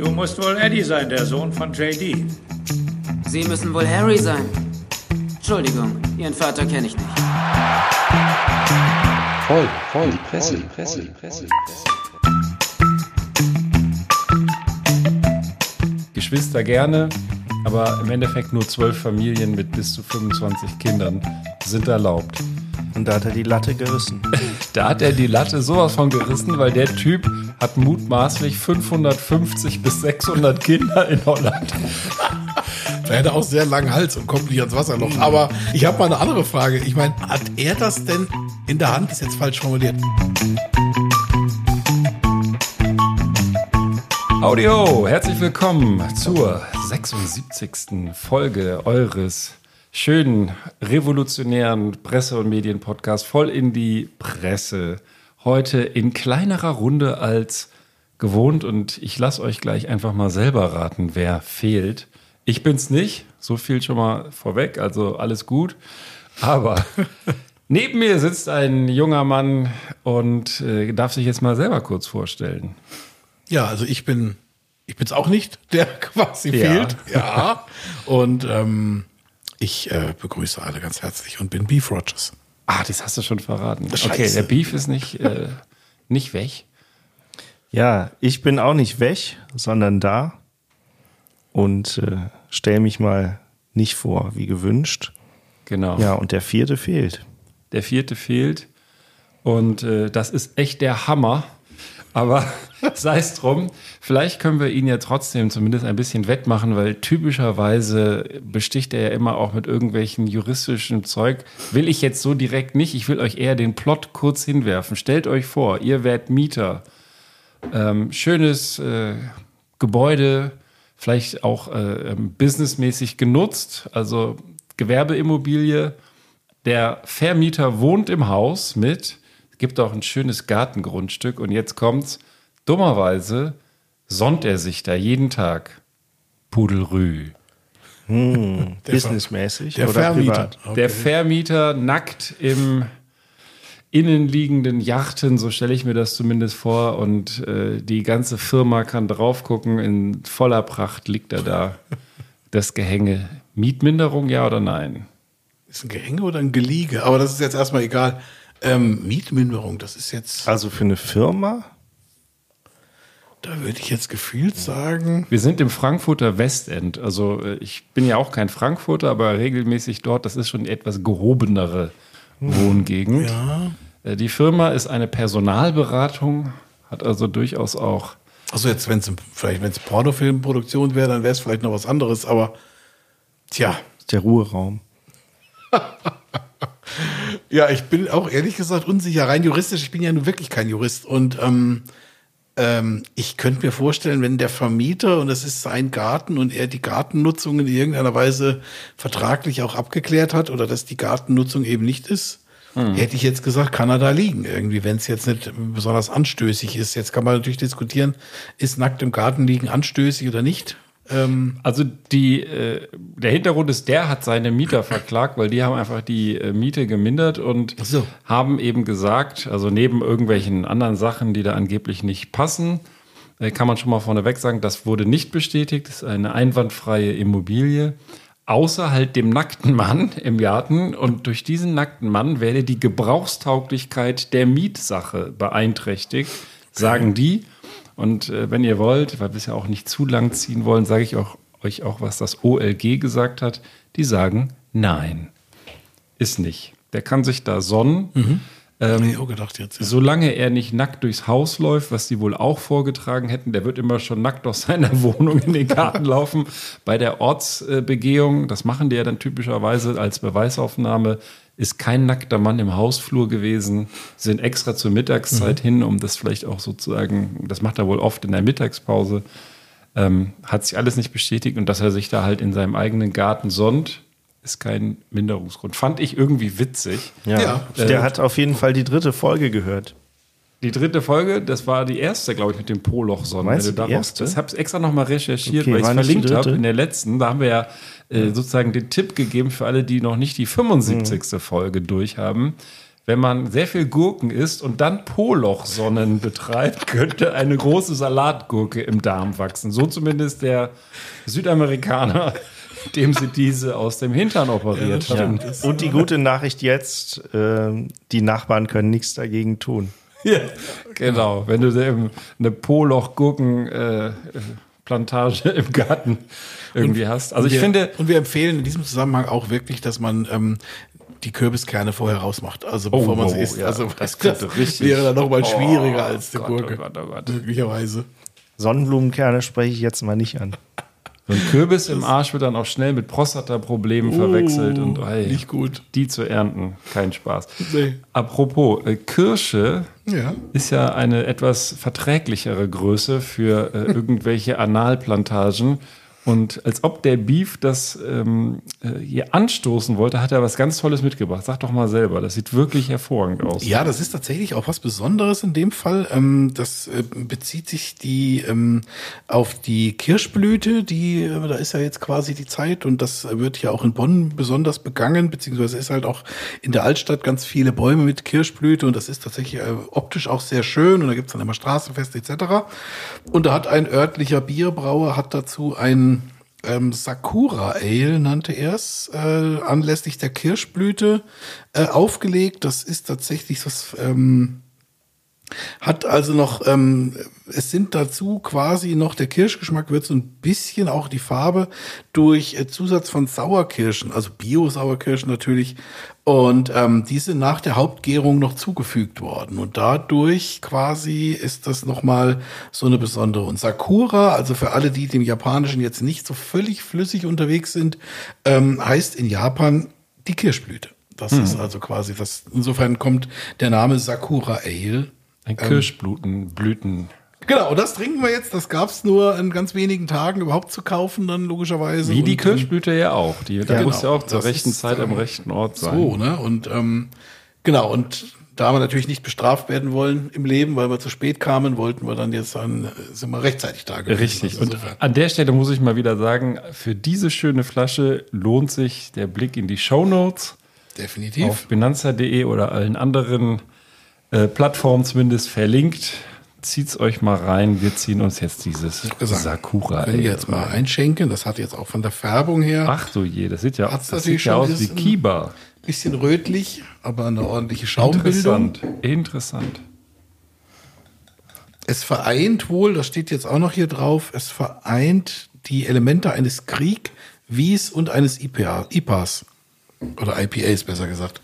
Du musst wohl Eddie sein, der Sohn von JD. Sie müssen wohl Harry sein. Entschuldigung, Ihren Vater kenne ich nicht. Voll, voll, die Presse, die Presse, die Presse, die Presse. Geschwister gerne, aber im Endeffekt nur zwölf Familien mit bis zu 25 Kindern sind erlaubt. Und da hat er die Latte gerissen. Da hat er die Latte sowas von gerissen, weil der Typ hat mutmaßlich 550 bis 600 Kinder in Holland. Er hätte auch sehr langen Hals und kommt nicht ans Wasserloch. Aber ich habe mal eine andere Frage. Ich meine, hat er das denn in der Hand? Ist jetzt falsch formuliert. Audio, herzlich willkommen zur 76. Folge eures schönen, revolutionären Presse- und Medienpodcasts voll in die Presse. Heute in kleinerer Runde als gewohnt und ich lasse euch gleich einfach mal selber raten, wer fehlt. Ich bin's nicht, so viel schon mal vorweg, also alles gut. Aber neben mir sitzt ein junger Mann und äh, darf sich jetzt mal selber kurz vorstellen. Ja, also ich bin, ich bin's auch nicht, der quasi Ja. fehlt. Ja. Und ähm, ich äh, begrüße alle ganz herzlich und bin Beef Rogers. Ah, das hast du schon verraten. Scheiße. Okay, der Beef ist nicht, äh, nicht weg. Ja, ich bin auch nicht weg, sondern da und äh, stell mich mal nicht vor, wie gewünscht. Genau. Ja, und der vierte fehlt. Der vierte fehlt. Und äh, das ist echt der Hammer. Aber sei es drum, vielleicht können wir ihn ja trotzdem zumindest ein bisschen wettmachen, weil typischerweise besticht er ja immer auch mit irgendwelchen juristischen Zeug. Will ich jetzt so direkt nicht. Ich will euch eher den Plot kurz hinwerfen. Stellt euch vor, ihr werdet Mieter. Ähm, schönes äh, Gebäude, vielleicht auch äh, ähm, businessmäßig genutzt, also Gewerbeimmobilie. Der Vermieter wohnt im Haus mit, gibt auch ein schönes Gartengrundstück und jetzt kommt's, dummerweise sonnt er sich da jeden Tag. Pudelrü. Businessmäßig Der oder Vermieter. privat. Okay. Der Vermieter nackt im innenliegenden Yachten, so stelle ich mir das zumindest vor, und äh, die ganze Firma kann drauf gucken. In voller Pracht liegt er da. Das Gehänge. Mietminderung, ja oder nein? Ist ein Gehänge oder ein Geliege? Aber das ist jetzt erstmal egal. Ähm, Mietminderung, das ist jetzt, Also für eine Firma? da würde ich jetzt gefühlt sagen, Wir sind im Frankfurter Westend. Also äh, ich bin ja auch kein Frankfurter, aber regelmäßig dort. Das ist schon die etwas gehobenere Wohngegend. Äh, Die Firma ist eine Personalberatung, hat also durchaus auch also jetzt, wenn es vielleicht, wenn es Pornofilmproduktion wäre, dann wäre es vielleicht noch was anderes, aber tja. Der Ruheraum. Ja, ich bin auch ehrlich gesagt unsicher. Rein juristisch, ich bin ja nun wirklich kein Jurist. Und ähm, ähm, ich könnte mir vorstellen, wenn der Vermieter, und das ist sein Garten, und er die Gartennutzung in irgendeiner Weise vertraglich auch abgeklärt hat, oder dass die Gartennutzung eben nicht ist, hätte ich jetzt gesagt, kann er da liegen. Irgendwie, wenn es jetzt nicht besonders anstößig ist. Jetzt kann man natürlich diskutieren, ist nackt im Garten liegen anstößig oder nicht? Ähm, Also die, äh, der Hintergrund ist, der hat seine Mieter verklagt, weil die haben einfach die äh, Miete gemindert und so. haben eben gesagt, also neben irgendwelchen anderen Sachen, die da angeblich nicht passen, äh, kann man schon mal vorneweg sagen, das wurde nicht bestätigt, das ist eine einwandfreie Immobilie, außer halt dem nackten Mann im Garten und durch diesen nackten Mann werde die Gebrauchstauglichkeit der Mietsache beeinträchtigt, sagen die. Und äh, wenn ihr wollt, weil wir es ja auch nicht zu lang ziehen wollen, sage ich auch, euch auch, was das OLG gesagt hat. Die sagen, nein, ist nicht. Der kann sich da sonnen. hab ich auch gedacht jetzt. Ja. Solange er nicht nackt durchs Haus läuft, was die wohl auch vorgetragen hätten, der wird immer schon nackt aus seiner Wohnung in den Garten laufen. Bei der Ortsbegehung, das machen die ja dann typischerweise als Beweisaufnahme, ist kein nackter Mann im Hausflur gewesen, sind extra zur Mittagszeit hin, um das vielleicht auch sozusagen, das macht er wohl oft in der Mittagspause, ähm, hat sich alles nicht bestätigt und dass er sich da halt in seinem eigenen Garten sonnt, ist kein Minderungsgrund. Fand ich irgendwie witzig. Ja. Ja. Der hat auf jeden Fall die dritte Folge gehört. Die dritte Folge, das war die erste, glaube ich, mit dem Poloch-Sonnen. Meinst Wenn du die darauf- erste? Das habe ich extra nochmal recherchiert, Okay, weil ich es verlinkt habe in der letzten. Da haben wir ja äh, sozusagen den Tipp gegeben für alle, die noch nicht die 75. Mhm. Folge durchhaben. wenn man sehr viel Gurken isst und dann Polochsonnen betreibt, könnte eine große Salatgurke im Darm wachsen. So zumindest der Südamerikaner, dem sie diese aus dem Hintern operiert Ja. haben. Und die gute Nachricht jetzt, ähm, die Nachbarn können nichts dagegen tun. Ja, genau. Wenn du eben eine Poloch-Gurken-Plantage im Garten irgendwie hast. Also Und ich wir, finde, Und wir empfehlen in diesem Zusammenhang auch wirklich, dass man ähm, die Kürbiskerne vorher rausmacht. Also bevor man oh, sie isst. ja, also das das, richtig- wäre dann nochmal schwieriger Oh als die Gott, Gurke. oh Gott, oh Gott. Möglicherweise. Sonnenblumenkerne spreche ich jetzt mal nicht an. so ein Kürbis im Arsch wird dann auch schnell mit Prostata-Problemen verwechselt und ey, nicht gut. die zu ernten, kein Spaß. Nee. Apropos, äh, Kirsche Ja. ist ja eine etwas verträglichere Größe für äh, irgendwelche Analplantagen. Und als ob der Beef das ähm, äh, hier anstoßen wollte, hat er was ganz Tolles mitgebracht. Sag doch mal selber, das sieht wirklich hervorragend aus. Ja, das ist tatsächlich auch was Besonderes in dem Fall. Ähm, das äh, bezieht sich die ähm, auf die Kirschblüte, die äh, da ist ja jetzt quasi die Zeit und das wird ja auch in Bonn besonders begangen, beziehungsweise ist halt auch in der Altstadt ganz viele Bäume mit Kirschblüte und das ist tatsächlich optisch auch sehr schön und da gibt's dann immer Straßenfeste etc. Und da hat ein örtlicher Bierbrauer hat dazu ein ähm, Sakura Ale nannte er es, äh, anlässlich der Kirschblüte äh, aufgelegt. Das ist tatsächlich was, ähm, hat also noch, ähm, es sind dazu quasi noch, der Kirschgeschmack wird so ein bisschen auch die Farbe durch äh, Zusatz von Sauerkirschen, also Bio-Sauerkirschen natürlich. Und ähm, diese nach der Hauptgärung noch zugefügt worden. Und dadurch quasi ist das nochmal so eine besondere. Und Sakura, also für alle, die dem Japanischen jetzt nicht so völlig flüssig unterwegs sind, ähm, heißt in Japan die Kirschblüte. Das ist also quasi das. Insofern kommt der Name Sakura Ale Ein Kirschblüten, Blüten. Genau, und das trinken wir jetzt. Das gab's nur in ganz wenigen Tagen überhaupt zu kaufen, dann logischerweise. Wie die Und, Kirschblüte ja auch. Die, da Ja, muss ja genau. auch zur rechten ist, Zeit am ähm, rechten Ort sein. So, ne? Und ähm, genau, und da wir natürlich nicht bestraft werden wollen im Leben, weil wir zu spät kamen, wollten wir dann jetzt dann, sind wir rechtzeitig da gewesen. Richtig. Also Und an der Stelle muss ich mal wieder sagen, für diese schöne Flasche lohnt sich der Blick in die Shownotes definitiv. auf benanza.de oder allen anderen äh, Plattformen zumindest verlinkt. Zieht's euch mal rein. Wir ziehen uns jetzt dieses Sakura. Können wir jetzt mal einschenken. Das hat jetzt auch von der Färbung her Ach du je, das sieht ja, das natürlich sieht ja aus wie Kiba. bisschen rötlich, aber eine ordentliche Schaumbildung. Interessant. Interessant. Es vereint wohl, das steht jetzt auch noch hier drauf, es vereint die Elemente eines Krieg, Wies und eines IPA, IPAs. Oder IPAs, besser gesagt.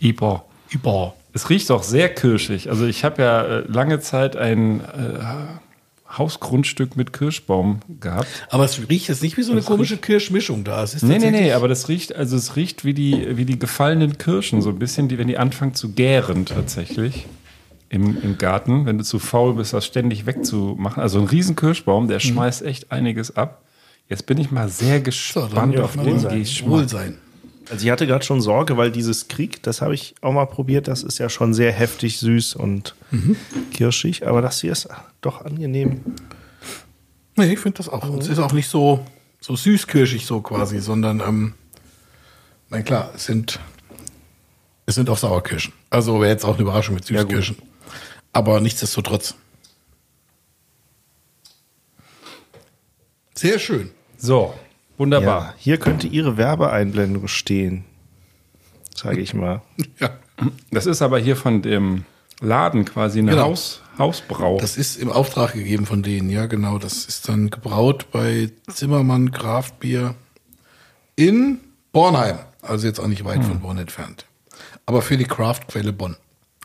Iba. IPA. Es riecht auch sehr kirschig. Also ich habe ja äh, lange Zeit ein äh, Hausgrundstück mit Kirschbaum gehabt. Aber es riecht jetzt nicht wie so eine komische Kirschmischung da. Es ist Nee, nee, nee, aber das riecht, also es riecht wie die, wie die gefallenen Kirschen, so ein bisschen, die, wenn die anfangen zu gären tatsächlich im, im Garten, wenn du zu faul bist, das ständig wegzumachen. Also ein riesen Kirschbaum, der schmeißt echt einiges ab. Jetzt bin ich mal sehr So, gespannt dann auf den Geschmack. wohl sein. Also ich hatte gerade schon Sorge, weil dieses Krieg, das habe ich auch mal probiert, das ist ja schon sehr heftig süß und kirschig, aber das hier ist doch angenehm. Nee, ich finde das auch. Und es ist auch nicht so, so süßkirschig so quasi, sondern, ähm, na klar, es sind, es sind auch Sauerkirschen. Also wäre jetzt auch eine Überraschung mit Süßkirschen. Aber nichtsdestotrotz. Sehr schön. So, wunderbar. Ja, hier könnte Ihre Werbeeinblendung stehen, sage ich mal. Ja. Das ist aber hier von dem Laden quasi eine Genau. Haus, Hausbrau. Das ist im Auftrag gegeben von denen, ja, genau. Das ist dann gebraut bei Zimmermann Kraftbier in Bornheim. Also jetzt auch nicht weit von Bonn entfernt. Aber für die Kraftquelle Bonn.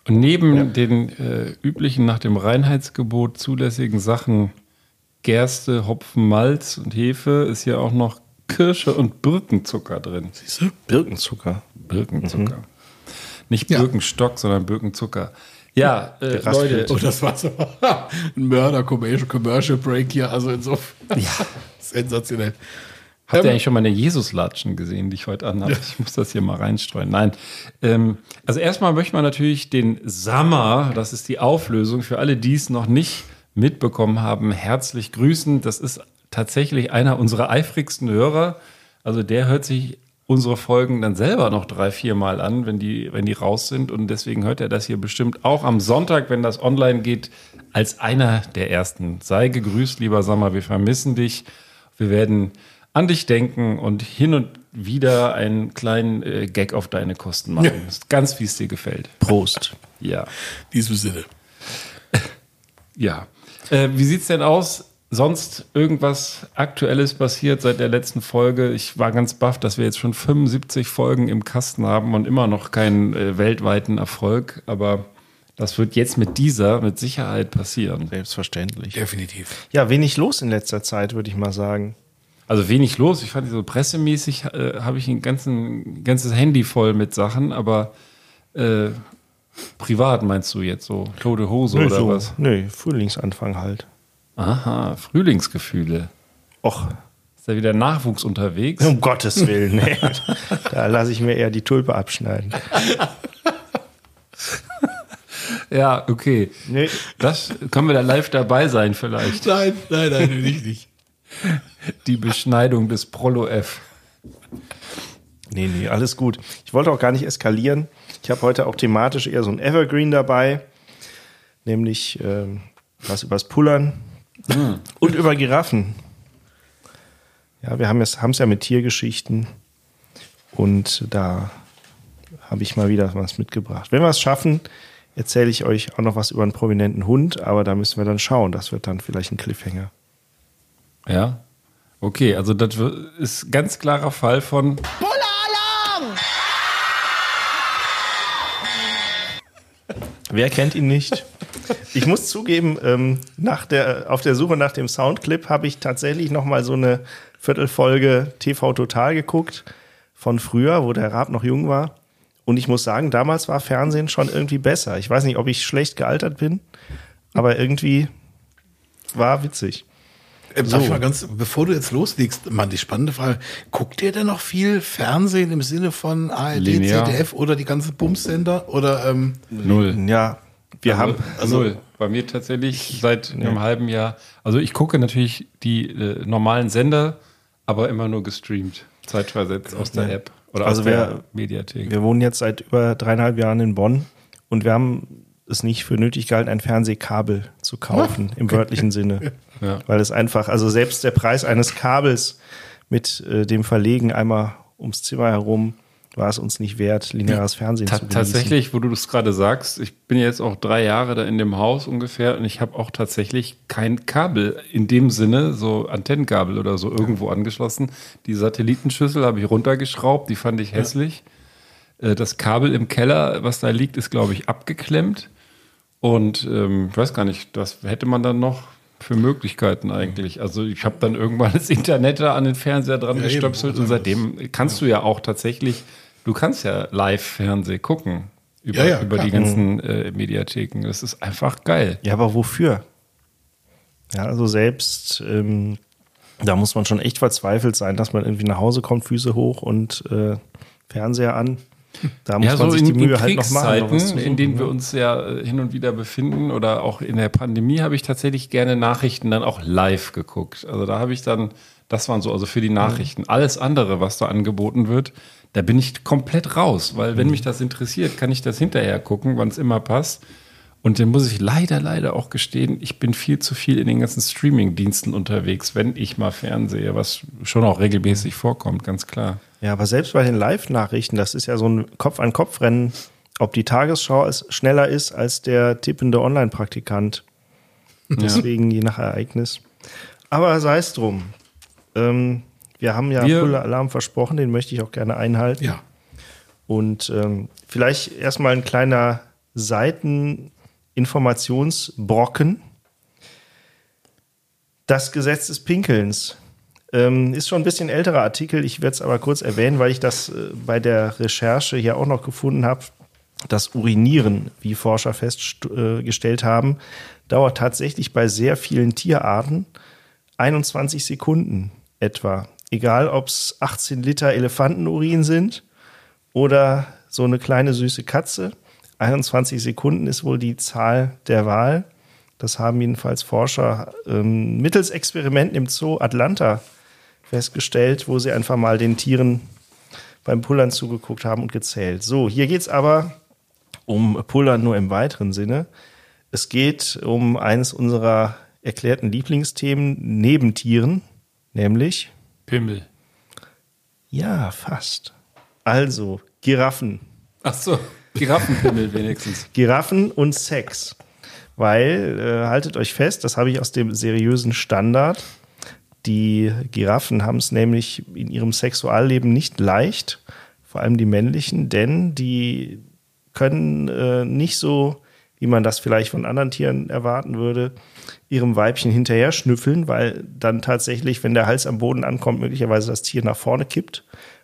Und neben den äh, üblichen nach dem Reinheitsgebot zulässigen Sachen Gerste, Hopfen, Malz und Hefe ist hier auch noch Kirsche und Birkenzucker drin. Siehst du? Birkenzucker. Birkenzucker. Nicht Ja. Birkenstock, sondern Birkenzucker. Ja, äh. Leute, Oh, das war so ein Mörder-Commercial Break hier. Also insofern. Ja. Sensationell. habt ihr eigentlich schon meine Jesus-Latschen gesehen, die ich heute anhabe? Ich muss das hier mal reinstreuen. Nein. Ähm, also erstmal möchte man natürlich den Sammer, das ist die Auflösung, für alle, die es noch nicht mitbekommen haben, herzlich grüßen. Das ist tatsächlich einer unserer eifrigsten Hörer. Also der hört sich unsere Folgen dann selber noch drei, vier Mal an, wenn die, wenn die raus sind. Und deswegen hört er das hier bestimmt auch am Sonntag, wenn das online geht, als einer der ersten. Sei gegrüßt, lieber Sommer, wir vermissen dich. Wir werden an dich denken und hin und wieder einen kleinen äh, Gag auf deine Kosten machen. Ja. Ist ganz, wie es dir gefällt. Prost. Ja. In diesem Sinne. Ja. Äh, wie sieht's denn aus? Sonst irgendwas Aktuelles passiert seit der letzten Folge? Ich war ganz baff, dass wir jetzt schon 75 Folgen im Kasten haben und immer noch keinen äh, weltweiten Erfolg. Aber das wird jetzt mit dieser mit Sicherheit passieren. Selbstverständlich. Definitiv. Ja, wenig los in letzter Zeit, würde ich mal sagen. Also wenig los. Ich fand so pressemäßig äh, habe ich ein ganzen, ganzes Handy voll mit Sachen, aber äh, privat meinst du jetzt so tote Hose oder so, was? Nö, Frühlingsanfang halt. Aha, Frühlingsgefühle. Och, Ist da wieder Nachwuchs unterwegs? um Gottes Willen, nee. da lasse ich mir eher die Tulpe abschneiden. Ja, okay. Nee, Das können wir da live dabei sein vielleicht. Nein, nein, nein, nicht, nicht. Die Beschneidung des Prolo F. nee, nee, alles gut. Ich wollte auch gar nicht eskalieren. Ich habe heute auch thematisch eher so ein Evergreen dabei, nämlich ähm, was übers Pullern und über Giraffen. Ja, wir haben es ja mit Tiergeschichten und da habe ich mal wieder was mitgebracht. Wenn wir es schaffen, erzähle ich euch auch noch was über einen prominenten Hund, aber da müssen wir dann schauen. Das wird dann vielleicht ein Cliffhanger. Ja. Okay, also das ist ganz klarer Fall von. Wer kennt ihn nicht? Ich muss zugeben, ähm, nach der, auf der Suche nach dem Soundclip habe ich tatsächlich noch mal so eine Viertelfolge TV Total geguckt von früher, wo der Raab noch jung war. Und ich muss sagen, damals war Fernsehen schon irgendwie besser. Ich weiß nicht, ob ich schlecht gealtert bin, aber irgendwie war witzig. Äh, Darf ich mal ganz, bevor du jetzt loslegst, Mann, die spannende Frage. Guckt ihr denn noch viel Fernsehen im Sinne von ARD, Linear. ZDF oder die ganzen Bumsender? Oder ähm, Null. Ja, wir haben, Also, null. Bei mir tatsächlich seit einem halben Jahr. Also ich gucke natürlich die äh, normalen Sender, aber immer nur gestreamt. Zeitversetzt aus der Ja. App oder Also aus der wer- Mediathek. Wir wohnen jetzt seit über dreieinhalb Jahren in Bonn und wir haben es nicht für nötig gehalten, ein Fernsehkabel zu kaufen, im wörtlichen Sinne. Ja. Weil es einfach, also selbst der Preis eines Kabels mit äh, dem Verlegen einmal ums Zimmer herum war es uns nicht wert, lineares Fernsehen Ta zu genießen. tatsächlich, wo du das gerade sagst, ich bin jetzt auch drei Jahre da in dem Haus ungefähr und ich habe auch tatsächlich kein Kabel in dem Sinne, so Antennenkabel oder so irgendwo angeschlossen. Die Satellitenschüssel habe ich runtergeschraubt, die fand ich hässlich. Äh, Das Kabel im Keller, was da liegt, ist, glaube ich, abgeklemmt. Und ähm, ich weiß gar nicht, was hätte man dann noch für Möglichkeiten eigentlich? Also ich habe dann irgendwann das Internet da an den Fernseher dran Ja, eben. gestöpselt und seitdem kannst du ja auch tatsächlich, du kannst ja Live-Fernseh gucken über, Ja, ja, über die ganzen äh, Mediatheken. Das ist einfach geil. Ja, aber wofür? Ja, also selbst, ähm, da muss man schon echt verzweifelt sein, dass man irgendwie nach Hause kommt, Füße hoch und äh, Fernseher an. Da muss ja, man so sich in, die Mühe in halt noch machen. noch in denen wir ne? uns ja äh, hin und wieder befinden oder auch in der Pandemie, habe ich tatsächlich gerne Nachrichten dann auch live geguckt. Also da habe ich dann, das waren so, also für die Nachrichten. Alles andere, was da angeboten wird, da bin ich komplett raus, weil Mhm. wenn mich das interessiert, kann ich das hinterher gucken, wann es immer passt. Und dann muss ich leider, leider auch gestehen, ich bin viel zu viel in den ganzen Streaming-Diensten unterwegs, wenn ich mal fernsehe, was schon auch regelmäßig vorkommt, ganz klar. Ja, aber selbst bei den Live-Nachrichten, das ist ja so ein Kopf-an-Kopf-Rennen, ob die Tagesschau es schneller ist als der tippende Online-Praktikant. Deswegen je nach Ereignis. Aber sei es drum. Ähm, wir haben ja Wir- Pulle-Alarm versprochen, den möchte ich auch gerne einhalten. ja. Und ähm, vielleicht erstmal ein kleiner Seiteninformationsbrocken. Das Gesetz des Pinkelns ähm, ist schon ein bisschen älterer Artikel. Ich werde es aber kurz erwähnen, weil ich das äh, bei der Recherche hier auch noch gefunden habe. Das Urinieren, wie Forscher festgestellt haben, dauert tatsächlich bei sehr vielen Tierarten 21 Sekunden etwa. Egal, ob es 18 Liter Elefantenurin sind oder so eine kleine süße Katze. 21 Sekunden ist wohl die Zahl der Wahl. Das haben jedenfalls Forscher ähm, mittels Experimenten im Zoo Atlanta festgestellt, wo sie einfach mal den Tieren beim Pullern zugeguckt haben und gezählt. So, hier geht's aber um Pullern nur im weiteren Sinne. Es geht um eines unserer erklärten Lieblingsthemen neben Tieren, nämlich Pimmel. ja, fast. Also Giraffen. Ach so, Giraffenpimmel wenigstens. Giraffen und Sex. Weil, äh, haltet euch fest, das habe ich aus dem seriösen Standard. Die Giraffen haben es nämlich in ihrem Sexualleben nicht leicht, vor allem die männlichen, denn die können äh, nicht so, wie man das vielleicht von anderen Tieren erwarten würde, ihrem Weibchen hinterher schnüffeln, weil dann tatsächlich, wenn der Hals am Boden ankommt, möglicherweise das Tier nach vorne kippt.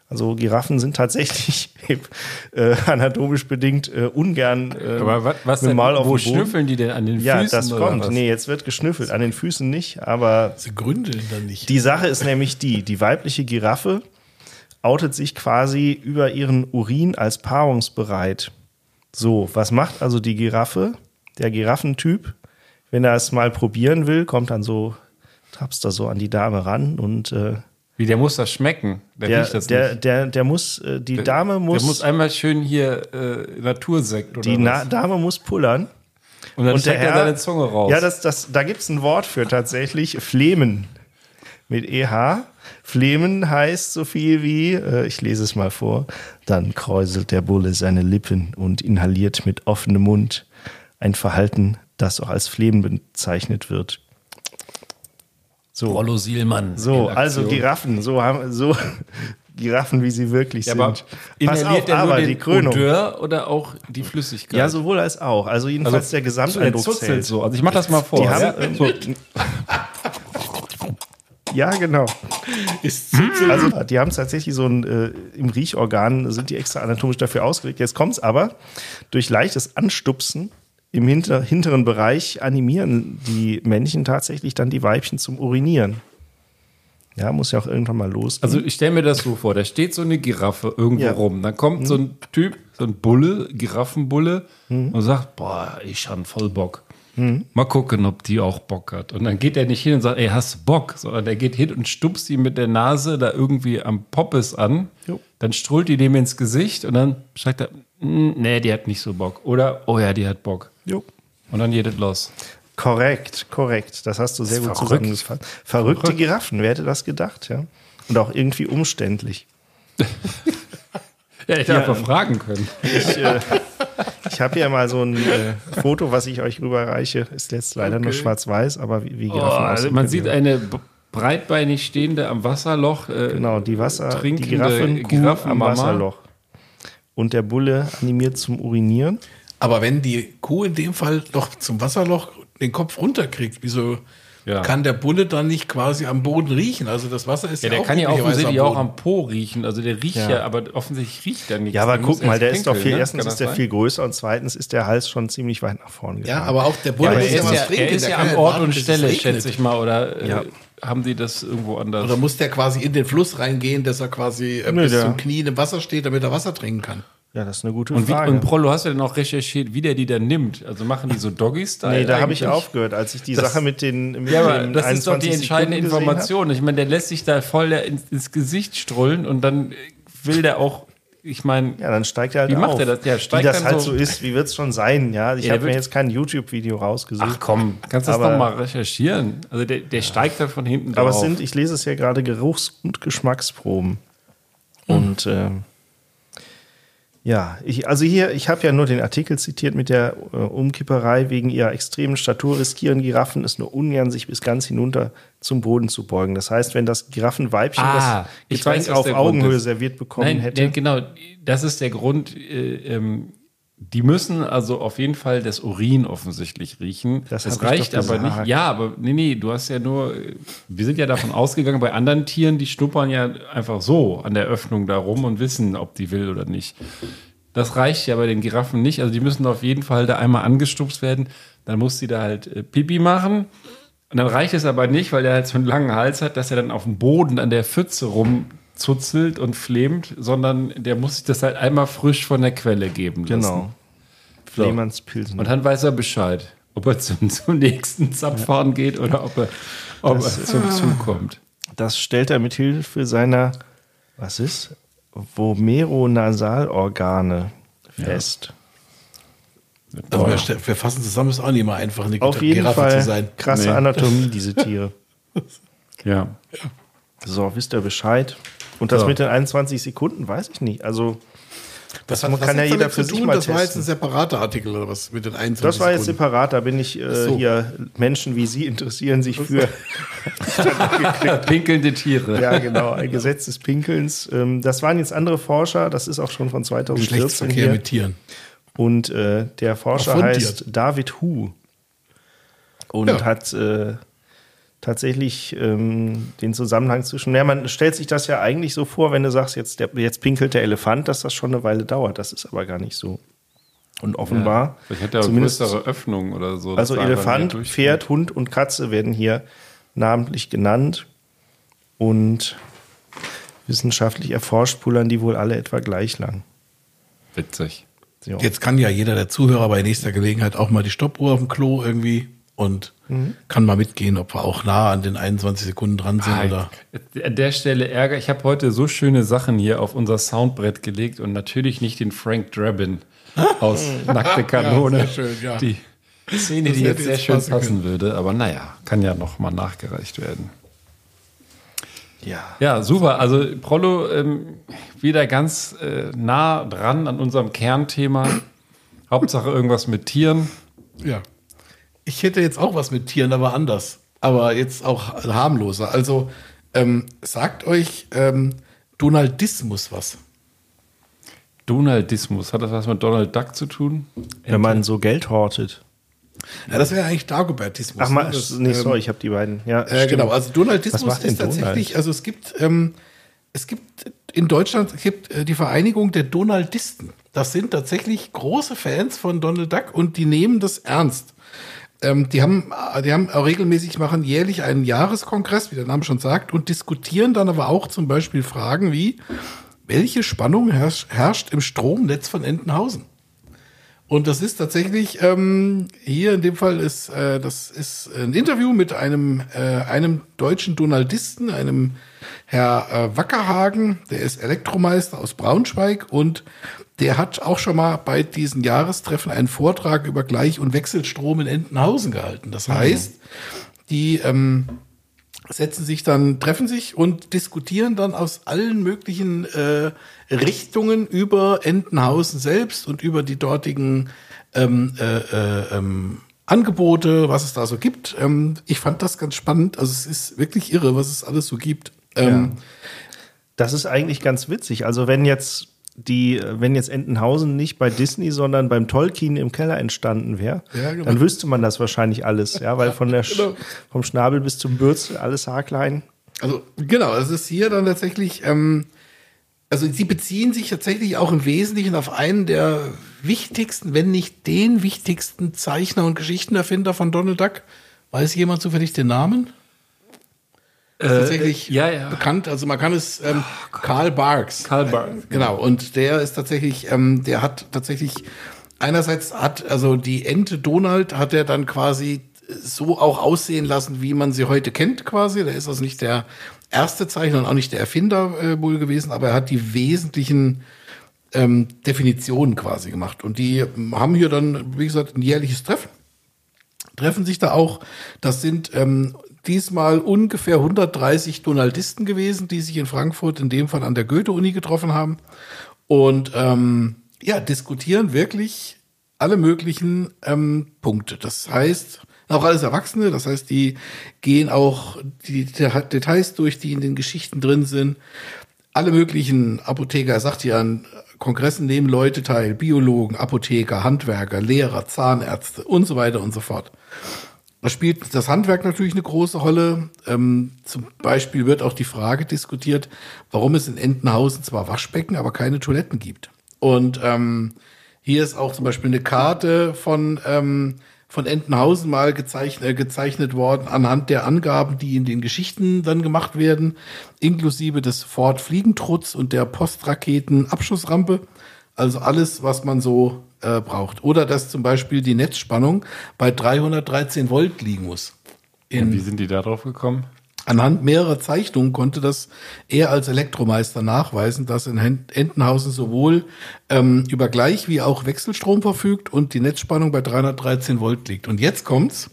Also Giraffen sind tatsächlich äh, anatomisch bedingt äh, ungern äh, Aber was, was mit dem denn, auf wo schnüffeln die denn an den Ja, Füßen? das oder kommt. was? Nee, jetzt wird geschnüffelt. An den Füßen nicht, aber Sie gründeln dann nicht. die Sache ist nämlich die, die weibliche Giraffe outet sich quasi über ihren Urin als paarungsbereit. So, was macht also die Giraffe? Der Giraffentyp, wenn er es mal probieren will, kommt dann so, tapst da so an die Dame ran und äh, Wie, der muss das schmecken. Der, der, riecht das der, nicht. der, der muss, äh, die Dame muss, Der muss einmal schön hier äh, Natursekt oder die was. Na Dame muss pullern. Und dann und der steckt er Herr- seine Zunge raus. Ja, das, das, da gibt's ein Wort für tatsächlich. Flemen. Mit EH. Flemen heißt so viel wie, äh, ich lese es mal vor, dann kräuselt der Bulle seine Lippen und inhaliert mit offenem Mund ein Verhalten, das auch als Flemen bezeichnet wird. So, Rollo Sielmann. so also. Giraffen, so haben, so Giraffen, wie sie wirklich Ja, sind. aber Pass auf, der nur aber den die Krönung. Odeur oder auch die Flüssigkeit? Ja, sowohl als auch. Also jedenfalls der der Gesamteindruck zählt. so. Also ich mach das mal vor. Die ja? haben, so. Ja, genau. Also die haben tatsächlich so ein, äh, im Riechorgan sind die extra anatomisch dafür ausgelegt. Jetzt kommt's aber, durch leichtes Anstupsen im hinter, hinteren Bereich animieren die Männchen tatsächlich dann die Weibchen zum Urinieren. Ja, muss ja auch irgendwann mal losgehen. Also ich stelle mir das so vor, da steht so eine Giraffe irgendwo Ja. Mhm. rum. Dann kommt so ein Typ, so ein Bulle, Giraffenbulle Mhm. und sagt, boah, ich habe voll Bock. Mal gucken, ob die auch Bock hat. Und dann geht er nicht hin und sagt, ey, hast du Bock? Sondern der geht hin und stupst die mit der Nase da irgendwie am Poppes an. Jo. Dann strullt die dem ins Gesicht und dann sagt er, "Mm, nee, die hat nicht so Bock. Oder, oh ja, die hat Bock. jo. Und dann geht es los. Korrekt, korrekt. Das hast du sehr gut verrückt. zusammengefasst. Verrückte Giraffen, wer hätte das gedacht, ja? Und auch irgendwie umständlich. Ja, ich hätte einfach fragen können. Ich, äh, ich habe hier mal so ein äh, Foto, was ich euch rüberreiche. Ist jetzt leider nur schwarz-weiß, aber wie, wie Oh, Giraffen also man sieht eine breitbeinig stehende am Wasserloch. Äh, Genau, die Wasser, die trinkende Giraffenkuh am. Wasserloch. Und der Bulle animiert zum Urinieren. Aber wenn die Kuh in dem Fall doch zum Wasserloch den Kopf runterkriegt, wieso Ja. kann der Bulle dann nicht quasi am Boden riechen? Also das Wasser ist Ja, ja, der auch kann ja offensichtlich am auch am Po riechen. Also der riecht ja, Ja. aber offensichtlich riecht er nichts. Ja, aber Der guck mal, der ist doch pinkeln, viel, ne? erstens ist der sein? viel größer und zweitens ist der Hals schon ziemlich weit nach vorne gegangen. Ja, aber auch der Bulle Ja, er ja ist was ja, trinken. er ist ja am Ort und Stelle, schätze ich mal. Oder äh, Ja. haben die das irgendwo anders? Oder muss der quasi in den Fluss reingehen, dass er quasi äh, bis zum Knie im Wasser steht, damit er Wasser trinken kann? Ja, das ist eine gute und, wie, Frage. und Prollo, hast du denn auch recherchiert, wie der die dann nimmt? Also machen die so Doggy-Style? nee, da habe ich aufgehört, als ich die Das- Sache mit den mit Ja, aber den das ist doch die 21 entscheidende Information. Ich meine, der lässt sich da voll ins, ins Gesicht strullen und dann will der auch, ich meine. Ja, dann steigt er halt Wie macht auf. er das? Ja, steigt Wie das dann halt so- so ist, wie wird es schon sein, ja. Ich Ja, habe mir jetzt kein YouTube-Video rausgesucht. ach komm, kannst du das Aber- doch mal recherchieren. Also der, der steigt da von hinten Aber drauf. es sind, ich lese es ja gerade, Geruchs- und Geschmacksproben. Hm. Und ähm, ja, ich, also hier, ich habe ja nur den Artikel zitiert mit der äh, Umkipperei. Wegen ihrer extremen Statur riskieren Giraffen es nur ungern, sich bis ganz hinunter zum Boden zu beugen. Das heißt, wenn das Giraffenweibchen Ah, das Getränk weiß, auf Augenhöhe serviert bekommen Nein, hätte. nee, genau, das ist der Grund. Äh, ähm, die müssen also auf jeden Fall das Urin offensichtlich riechen. Das Das, reicht aber nicht. Ja, aber nee, nee, du hast ja nur, wir sind ja davon ausgegangen, bei anderen Tieren, die schnuppern ja einfach so an der Öffnung da rum und wissen, ob die will oder nicht. Das reicht ja bei den Giraffen nicht. Also die müssen auf jeden Fall da einmal angestupst werden. Dann muss sie da halt äh, Pipi machen. Und dann reicht es aber nicht, weil der halt so einen langen Hals hat, dass er dann auf dem Boden an der Pfütze rumzuzelt und flemt, sondern der muss sich das halt einmal frisch von der Quelle geben lassen. genau. Fleemannspilsen. Und dann weiß er Bescheid, ob er zum, zum nächsten Zapfhahn geht oder ob er, ob er zum Zug kommt. Das stellt er mit Hilfe seiner, was ist? Vomeronasalorgane fest. Also wir, wir fassen zusammen, ist auch nicht mal einfach eine Auf jeden Giraffe Fall zu sein. krasse Nee. Anatomie, diese Tiere. Ja. So, wisst ihr Bescheid. Und das Ja. mit den 21 Sekunden weiß ich nicht. Also, das, hat- kann ja jeder für sich tun? mal Das war jetzt ein testen. separater Artikel oder was mit den 21 Das war jetzt Sekunden. separat, da bin ich äh, so. hier, Menschen wie Sie interessieren sich für Pinkelnde Tiere. Ja, genau, ein Gesetz des Pinkelns. Ähm, das waren jetzt andere Forscher, das ist auch schon von 2014 Geschlechtsverkehr hier. mit Tieren. Und äh, der Forscher heißt David Hu und Ja. hat äh, tatsächlich ähm, den Zusammenhang zwischen. Ja, man stellt sich das ja eigentlich so vor, wenn du sagst, jetzt, der, jetzt pinkelt der Elefant, dass das schon eine Weile dauert. Das ist aber gar nicht so. Und offenbar, Vielleicht hat er eine zumindest, größere Öffnung oder so. also Elefant. Pferd, Hund und Katze werden hier namentlich genannt und wissenschaftlich erforscht, pullern die wohl alle etwa gleich lang. Witzig. So. Jetzt kann ja jeder der Zuhörer bei nächster Gelegenheit auch mal die Stoppuhr auf dem Klo irgendwie und Mhm. kann mal mitgehen, ob wir auch nah an den 21 Sekunden dran sind oder. An der Stelle Ärger. Ich habe heute so schöne Sachen hier auf unser Soundbrett gelegt und natürlich nicht den Frank Drabin aus Nackte Kanone. Ja, sehr schön, ja. Die Szene, die jetzt sehr schön passen passen würde. Aber naja, kann ja noch mal nachgereicht werden. ja. Ja, super. Also Prollo ähm, wieder ganz äh, nah dran an unserem Kernthema. Hauptsache irgendwas mit Tieren. Ja. Ich hätte jetzt auch was mit Tieren, aber anders. Aber jetzt auch harmloser. Also ähm, sagt euch ähm, Donaldismus was. Donaldismus. Hat das was mit Donald Duck zu tun? Wenn man so Geld hortet. Ja, das wäre eigentlich Dagobertismus. Ach mal, ne? Das, nee, ähm, sorry, ich habe die beiden. Ja, Äh, stimmt. genau, also Donaldismus ist tatsächlich, Donald? also es gibt, ähm, es gibt in Deutschland es gibt äh, die Vereinigung der Donaldisten. Das sind tatsächlich große Fans von Donald Duck und die nehmen das ernst. Ähm, die haben, die haben auch regelmäßig machen jährlich einen Jahreskongress, wie der Name schon sagt, und diskutieren dann aber auch zum Beispiel Fragen wie, welche Spannung herrscht, herrscht im Stromnetz von Entenhausen? Und das ist tatsächlich ähm, hier in dem Fall ist äh, das ist ein Interview mit einem äh, einem deutschen Donaldisten, einem Herr äh, Wackerhagen, der ist Elektromeister aus Braunschweig und der hat auch schon mal bei diesen Jahrestreffen einen Vortrag über Gleich- und Wechselstrom in Entenhausen gehalten. Das heißt, die ähm, setzen sich dann, treffen sich und diskutieren dann aus allen möglichen äh, Richtungen über Entenhausen selbst und über die dortigen ähm, äh, äh, ähm, Angebote, was es da so gibt. Ähm, ich fand das ganz spannend. Also es ist wirklich irre, was es alles so gibt. Ähm, Das ist eigentlich ganz witzig. Also wenn jetzt die, wenn jetzt Entenhausen nicht bei Disney, sondern beim Tolkien im Keller entstanden wäre, Ja, genau. dann wüsste man das wahrscheinlich alles, ja, weil von der Genau. vom Schnabel bis zum Bürzel alles haarklein. Also genau, es ist hier dann tatsächlich, ähm, also sie beziehen sich tatsächlich auch im Wesentlichen auf einen der wichtigsten, wenn nicht den wichtigsten Zeichner und Geschichtenerfinder von Donald Duck. Weiß jemand zufällig den Namen? Ist tatsächlich ja, ja. bekannt. Also man kann es ähm, Karl Barks. Karl Barks, Genau. Und der ist tatsächlich, ähm, der hat tatsächlich einerseits hat also die Ente Donald hat er dann quasi so auch aussehen lassen, wie man sie heute kennt, quasi. Der ist also nicht der erste Zeichner und auch nicht der Erfinder äh, wohl gewesen, aber er hat die wesentlichen ähm, Definitionen quasi gemacht. Und die ähm, haben hier dann, wie gesagt, ein jährliches Treffen treffen sich da auch. Das sind ähm, diesmal ungefähr 130 Donaldisten gewesen, die sich in Frankfurt in dem Fall an der Goethe-Uni getroffen haben und ähm, ja, diskutieren wirklich alle möglichen ähm, Punkte. Das heißt, auch alles Erwachsene, das heißt, die gehen auch die Det- Details durch, die in den Geschichten drin sind. Alle möglichen Apotheker, er sagt hier an Kongressen nehmen Leute teil, Biologen, Apotheker, Handwerker, Lehrer, Zahnärzte und so weiter und so fort. Da spielt das Handwerk natürlich eine große Rolle. Ähm, zum Beispiel wird auch die Frage diskutiert, warum es in Entenhausen zwar Waschbecken, aber keine Toiletten gibt. Und ähm, hier ist auch zum Beispiel eine Karte von, ähm, von Entenhausen mal gezeichnet, äh, gezeichnet worden anhand der Angaben, die in den Geschichten dann gemacht werden, inklusive des Ford Fliegentrutz und der Postraketen Abschussrampe. Also alles, was man so äh, braucht. Oder dass zum Beispiel die Netzspannung bei 313 Volt liegen muss. Und wie sind die da drauf gekommen? Anhand mehrerer Zeichnungen konnte das er als Elektromeister nachweisen, dass in Entenhausen sowohl ähm, über Gleich- wie auch Wechselstrom verfügt und die Netzspannung bei 313 Volt liegt. Und jetzt kommt's.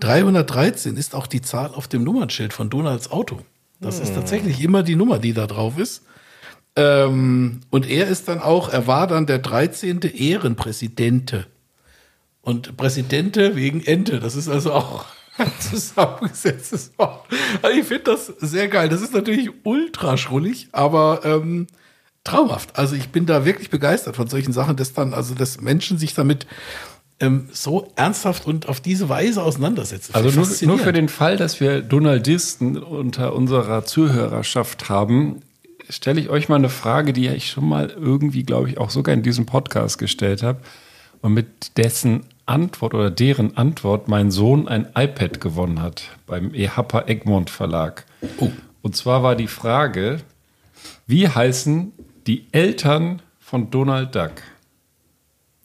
313 ist auch die Zahl auf dem Nummernschild von Donalds Auto. Das ist tatsächlich immer die Nummer, die da drauf ist. Ähm, und er ist dann auch, er war dann der 13. Ehrenpräsidente. Und Präsidente wegen Ente. Das ist also auch ein zusammengesetztes Wort. Also ich finde das sehr geil. Das ist natürlich ultra schrullig, aber ähm, traumhaft. Also ich bin da wirklich begeistert von solchen Sachen, dass dann, also dass Menschen sich damit ähm, so ernsthaft und auf diese Weise auseinandersetzen. Also nur, nur für den Fall, dass wir Donaldisten unter unserer Zuhörerschaft haben, stelle ich euch mal eine Frage, die ich schon mal irgendwie, glaube ich, auch sogar in diesem Podcast gestellt habe und mit dessen Antwort oder deren Antwort mein Sohn ein iPad gewonnen hat beim EHPA Egmont Verlag. Und zwar war die Frage, wie heißen die Eltern von Donald Duck?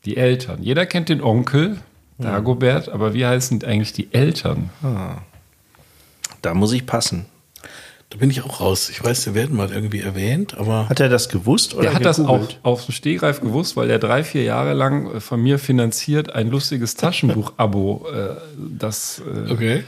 Die Eltern. Jeder kennt den Onkel, Dagobert, aber wie heißen eigentlich die Eltern? Da muss ich passen. Da bin ich auch raus. Ich weiß, sie werden mal irgendwie erwähnt, aber Hat er das gewusst oder Der hat das auch gegoogelt? auf dem Stehgreif gewusst, weil er drei, vier Jahre lang äh, von mir finanziert ein lustiges Taschenbuch-Abo, äh, das äh, okay.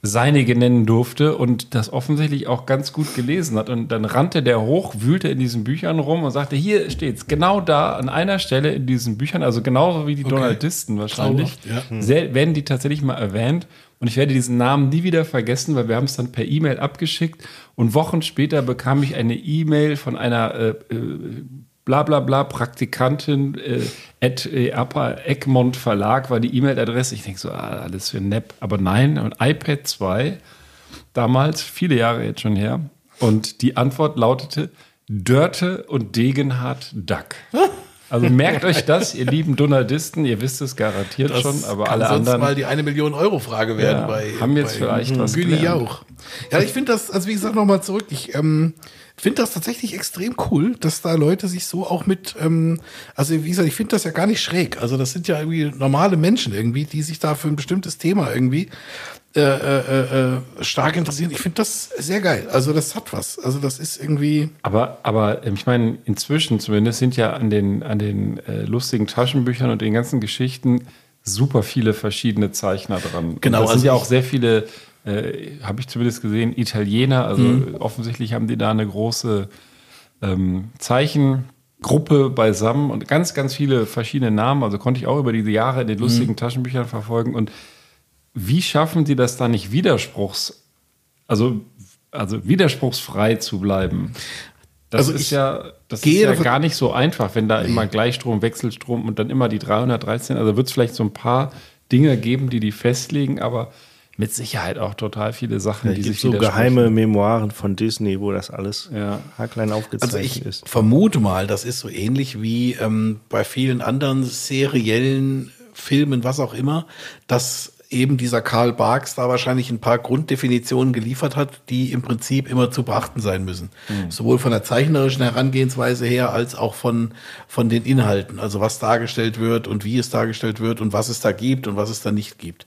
seinige nennen durfte und das offensichtlich auch ganz gut gelesen hat. Und dann rannte der hoch, wühlte in diesen Büchern rum und sagte, hier steht's, genau da an einer Stelle in diesen Büchern, also genauso wie die Donaldisten wahrscheinlich, ja. sehr, werden die tatsächlich mal erwähnt. Und ich werde diesen Namen nie wieder vergessen, weil wir haben es dann per E-Mail abgeschickt und Wochen später bekam ich eine E-Mail von einer äh, äh, bla bla bla Praktikantin äh, at äh, Egmont Verlag war die E-Mail-Adresse. Ich denke so, ah, alles für Nepp. Aber nein, ein iPad 2, damals, viele Jahre jetzt schon her. Und die Antwort lautete Dörte und Degenhardt Duck. Also merkt euch das, ihr lieben Donaldisten, ihr wisst es garantiert Das schon, aber kann alle sonst anderen mal die eine Million Euro Frage werden Ja, bei haben jetzt bei vielleicht was Güni. Jauch. Ja, ich finde das, also wie gesagt, nochmal zurück. Ich ähm, finde das tatsächlich extrem cool, dass da Leute sich so auch mit, ähm, also wie gesagt, ich finde das ja gar nicht schräg. Also das sind ja irgendwie normale Menschen irgendwie, die sich da für ein bestimmtes Thema irgendwie äh, äh, äh, stark interessieren. Ich finde das sehr geil. Also das hat was. Also das ist irgendwie. Aber, aber ähm, ich meine, inzwischen zumindest sind ja an den, an den äh, lustigen Taschenbüchern und den ganzen Geschichten super viele verschiedene Zeichner dran. Genau, Das also sind ja auch sehr viele, äh, habe ich zumindest gesehen, Italiener. Also Mhm. offensichtlich haben die da eine große ähm, Zeichengruppe beisammen und ganz, ganz viele verschiedene Namen. Also konnte ich auch über diese Jahre in den Mhm. lustigen Taschenbüchern verfolgen. Und wie schaffen die das da nicht widerspruchs, also, also widerspruchsfrei zu bleiben? Das Also ist ja, das ist ja gar nicht so einfach, wenn da immer Gleichstrom, Wechselstrom und dann immer die 313. Also wird es vielleicht so ein paar Dinge geben, die die festlegen, aber mit Sicherheit auch total viele Sachen, Es die sich so geheime Memoiren von Disney, wo das alles Ja. haarklein Also aufgezeichnet ich ist. vermute mal, das ist so ähnlich wie ähm, bei vielen anderen seriellen Filmen, was auch immer, dass eben dieser Karl Barks da wahrscheinlich ein paar Grunddefinitionen geliefert hat, die im Prinzip immer zu beachten sein müssen. Sowohl von der zeichnerischen Herangehensweise her als auch von, von den Inhalten. Also was dargestellt wird und wie es dargestellt wird und was es da gibt und was es da nicht gibt.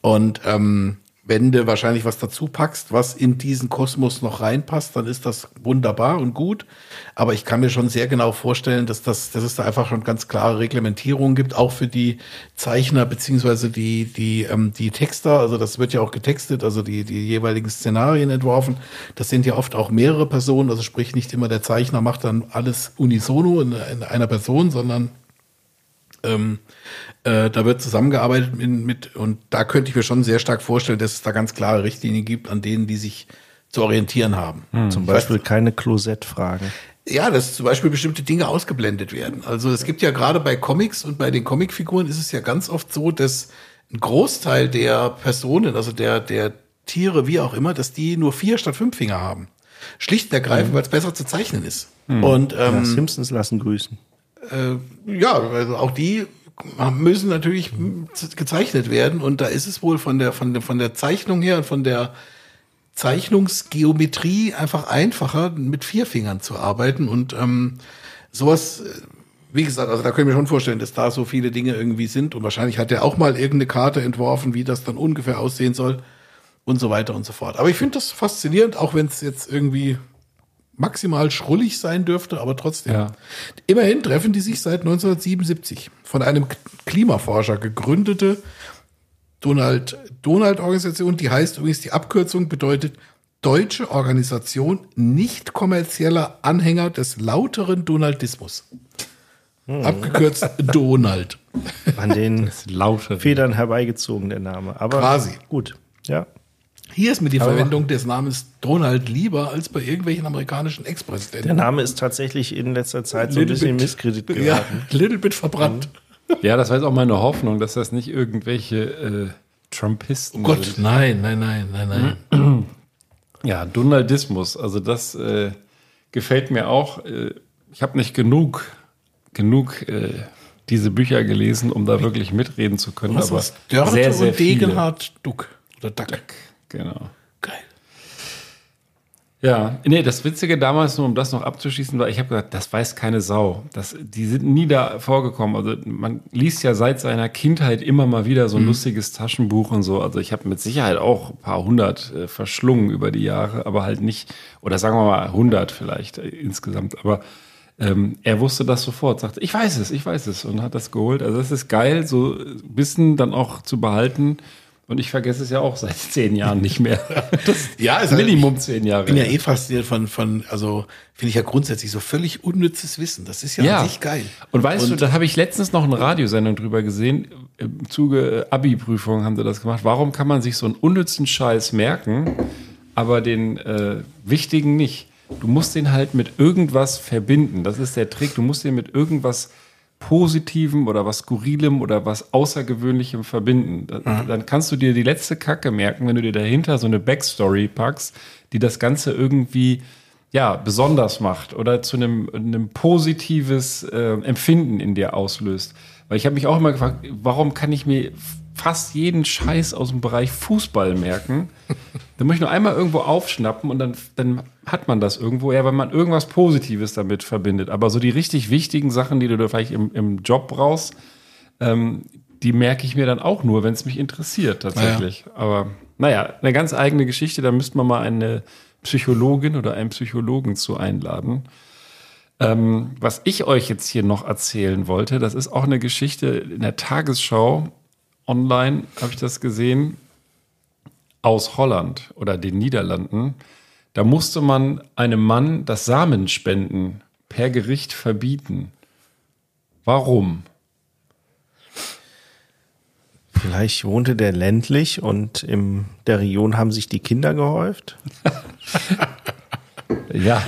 Und ähm, du wahrscheinlich was dazu packst, was in diesen Kosmos noch reinpasst, dann ist das wunderbar und gut. Aber ich kann mir schon sehr genau vorstellen, dass, das, dass es da einfach schon ganz klare Reglementierungen gibt, auch für die Zeichner beziehungsweise die, die, ähm, die Texter. Also das wird ja auch getextet, also die, die jeweiligen Szenarien entworfen. Das sind ja oft auch mehrere Personen. Also sprich nicht immer der Zeichner macht dann alles unisono in, in einer Person, sondern ähm, äh, da wird zusammengearbeitet mit, mit, und da könnte ich mir schon sehr stark vorstellen, dass es da ganz klare Richtlinien gibt, an denen die sich zu orientieren haben. Zum Beispiel keine Closet-Fragen. Ja, dass zum Beispiel bestimmte Dinge ausgeblendet werden. Also es gibt ja gerade bei Comics und bei den Comicfiguren ist es ja ganz oft so, dass ein Großteil der Personen, also der, der Tiere, wie auch immer, dass die nur vier statt fünf Finger haben. Schlicht und ergreifend, weil es besser zu zeichnen ist. Und Ja, ähm, Simpsons lassen grüßen. äh, ja, also auch die müssen natürlich gezeichnet werden und da ist es wohl von der von der von der Zeichnung her und von der Zeichnungsgeometrie einfach einfacher mit vier Fingern zu arbeiten und ähm, sowas äh, wie gesagt, also da können wir schon vorstellen, dass da so viele Dinge irgendwie sind und wahrscheinlich hat er auch mal irgendeine Karte entworfen, wie das dann ungefähr aussehen soll. und so weiter und so fort. Aber ich finde das faszinierend, auch wenn es jetzt irgendwie maximal schrullig sein dürfte, aber trotzdem. Ja. Immerhin treffen die sich seit 1977 von einem Klimaforscher gegründete Donald Donald Organisation, die heißt übrigens die Abkürzung bedeutet Deutsche Organisation nicht kommerzieller Anhänger des lauteren Donaldismus. Abgekürzt Donald. An den. Federn herbeigezogen, der Name. Aber Quasi. Gut, ja. Hier ist mir die Verwendung des Namens Donald lieber als bei irgendwelchen amerikanischen Der Ex-Präsidenten. Name ist tatsächlich in letzter Zeit so ein bisschen bit- Misskredit Ja, geraten. little bit verbrannt. Ja, das war jetzt auch meine Hoffnung, dass das nicht irgendwelche äh, Trumpisten Oh Gott, sind. nein, nein, nein, nein, nein. Ja, Donaldismus, also das äh, gefällt mir auch. Äh, ich habe nicht genug, genug äh, diese Bücher gelesen, um da wirklich mitreden zu können. Was aber was? Dörte sehr, sehr und. Degenhard Duck. Oder Duck. Genau. Geil. Ja, nee, das Witzige damals, nur um das noch abzuschließen, war, ich habe gesagt, das weiß keine Sau. Das, die sind nie da vorgekommen. Also man liest ja seit seiner Kindheit immer mal wieder so ein lustiges Taschenbuch und so. Also ich habe mit Sicherheit auch ein paar hundert äh, verschlungen über die Jahre, aber halt nicht, oder sagen wir mal hundert vielleicht äh, insgesamt. Aber ähm, er wusste das sofort, sagte, ich weiß es, ich weiß es und hat das geholt. Also das ist geil, so Wissen dann auch zu behalten. Und ich vergesse es ja auch seit zehn Jahren nicht mehr. Das Ja, ist Minimum zehn Jahre. Ich bin ja eh fasziniert von, von also finde ich ja grundsätzlich so völlig unnützes Wissen. Das ist ja, an sich geil. Und weißt du, Und- da habe ich letztens noch eine Radiosendung drüber gesehen. Im Zuge äh, Abi-Prüfung haben sie das gemacht. Warum kann man sich so einen unnützen Scheiß merken, aber den äh, wichtigen nicht? Du musst den halt mit irgendwas verbinden. Das ist der Trick. Du musst den mit irgendwas Positivem oder was Skurrilem oder was Außergewöhnlichem verbinden. Da- Dann kannst du dir die letzte Kacke merken, wenn du dir dahinter so eine Backstory packst, die das Ganze irgendwie ja, besonders macht oder zu einem, einem positives äh, Empfinden in dir auslöst. Weil ich habe mich auch immer gefragt, warum kann ich mir fast jeden Scheiß aus dem Bereich Fußball merken? da muss ich nur einmal irgendwo aufschnappen und dann, dann hat man das irgendwo, ja, weil man irgendwas Positives damit verbindet. Aber so die richtig wichtigen Sachen, die du da vielleicht im, im Job brauchst, ähm, die merke ich mir dann auch nur, wenn es mich interessiert tatsächlich. Aber naja, eine ganz eigene Geschichte, da müsste man mal eine Psychologin oder einen Psychologen zu einladen. Ähm, was ich euch jetzt hier noch erzählen wollte, das ist auch eine Geschichte in der Tagesschau. Online habe ich das gesehen aus Holland oder den Niederlanden. Da musste man einem Mann das Samenspenden per Gericht verbieten. Warum? Vielleicht wohnte der ländlich und in der Region haben sich die Kinder gehäuft. Ja,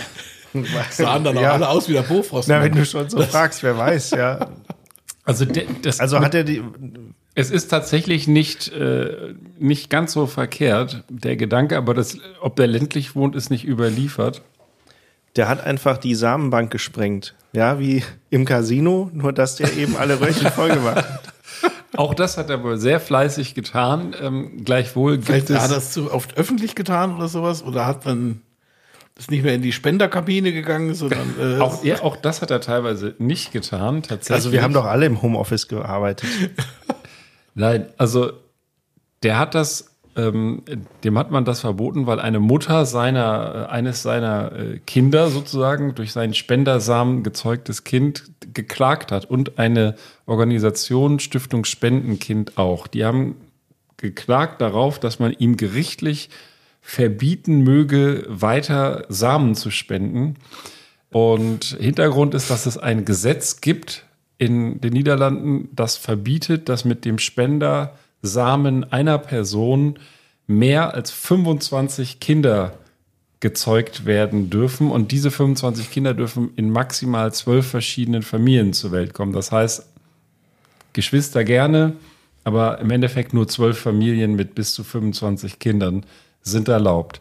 sahen dann auch Ja. alle aus wie der Bofrost. Na, wenn du schon so fragst, wer weiß, ja. also de, das, Also hat er die, es ist tatsächlich nicht, äh, nicht ganz so verkehrt, der Gedanke, aber das, ob der ländlich wohnt, ist nicht überliefert. der hat einfach die Samenbank gesprengt. Ja, wie im Casino, nur dass der eben alle Röhrchen voll gemacht hat. Auch das hat er wohl sehr fleißig getan. Ähm, gleichwohl gibt Vielleicht es, hat er das zu oft öffentlich getan oder sowas oder hat dann ist nicht mehr in die Spenderkabine gegangen, sondern äh, auch, ja, auch das hat er teilweise nicht getan. Tatsächlich. Also wir haben doch alle im Homeoffice gearbeitet. Nein, also der hat das, ähm, dem hat man das verboten, weil eine Mutter seiner, äh, eines seiner äh, Kinder sozusagen durch seinen Spendersamen gezeugtes Kind geklagt hat und eine Organisation Stiftung Spendenkind auch. Die haben geklagt darauf, dass man ihm gerichtlich verbieten möge, weiter Samen zu spenden. Und Hintergrund ist, dass es ein Gesetz gibt in den Niederlanden, das verbietet, dass mit dem Spendersamen einer Person mehr als 25 Kinder gezeugt werden dürfen. Und diese 25 Kinder dürfen in maximal zwölf verschiedenen Familien zur Welt kommen. Das heißt, Geschwister gerne, aber im Endeffekt nur zwölf Familien mit bis zu 25 Kindern sind erlaubt.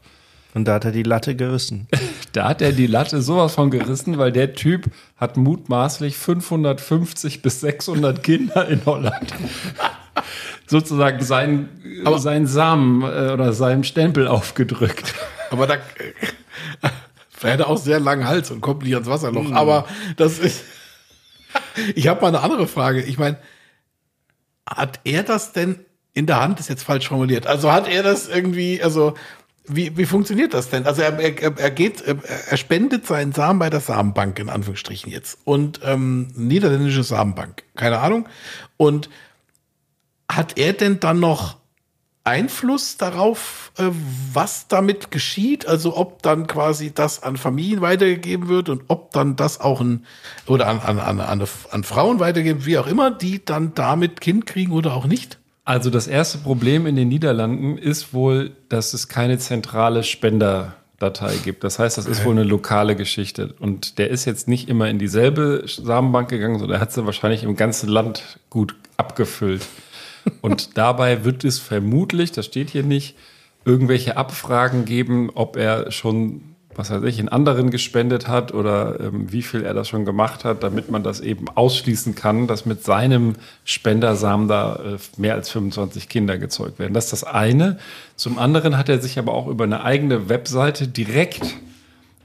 Und da hat er die Latte gerissen. Da hat er die Latte sowas von gerissen, weil der Typ hat mutmaßlich 550 bis 600 Kinder in Holland. Sozusagen seinen, Aber- seinen Samen äh, oder seinen Stempel aufgedrückt. aber da er hätte auch sehr langen Hals und kommt nicht ans Wasserloch. Aber das ist. ich habe mal eine andere Frage. Ich meine, hat er das denn in der Hand ist jetzt falsch formuliert. Also hat er das irgendwie, also wie, wie funktioniert das denn? Also er, er, er geht, er spendet seinen Samen bei der Samenbank, in Anführungsstrichen jetzt. Und ähm, niederländische Samenbank, keine Ahnung. Und hat er denn dann noch Einfluss darauf, äh, was damit geschieht? Also ob dann quasi das an Familien weitergegeben wird und ob dann das auch ein, oder an, an, an, an, an Frauen weitergegeben, wie auch immer, die dann damit Kind kriegen oder auch nicht? Also das erste Problem in den Niederlanden ist wohl, dass es keine zentrale Spenderdatei gibt. Das heißt, das ist wohl eine lokale Geschichte. Und der ist jetzt nicht immer in dieselbe Samenbank gegangen, sondern er hat sie wahrscheinlich im ganzen Land gut abgefüllt. Und dabei wird es vermutlich, das steht hier nicht, irgendwelche Abfragen geben, ob er schon was weiß ich, in anderen gespendet hat oder ähm, wie viel er das schon gemacht hat, damit man das eben ausschließen kann, dass mit seinem Spendersamen da äh, mehr als 25 Kinder gezeugt werden. Das ist das eine. Zum anderen hat er sich aber auch über eine eigene Webseite direkt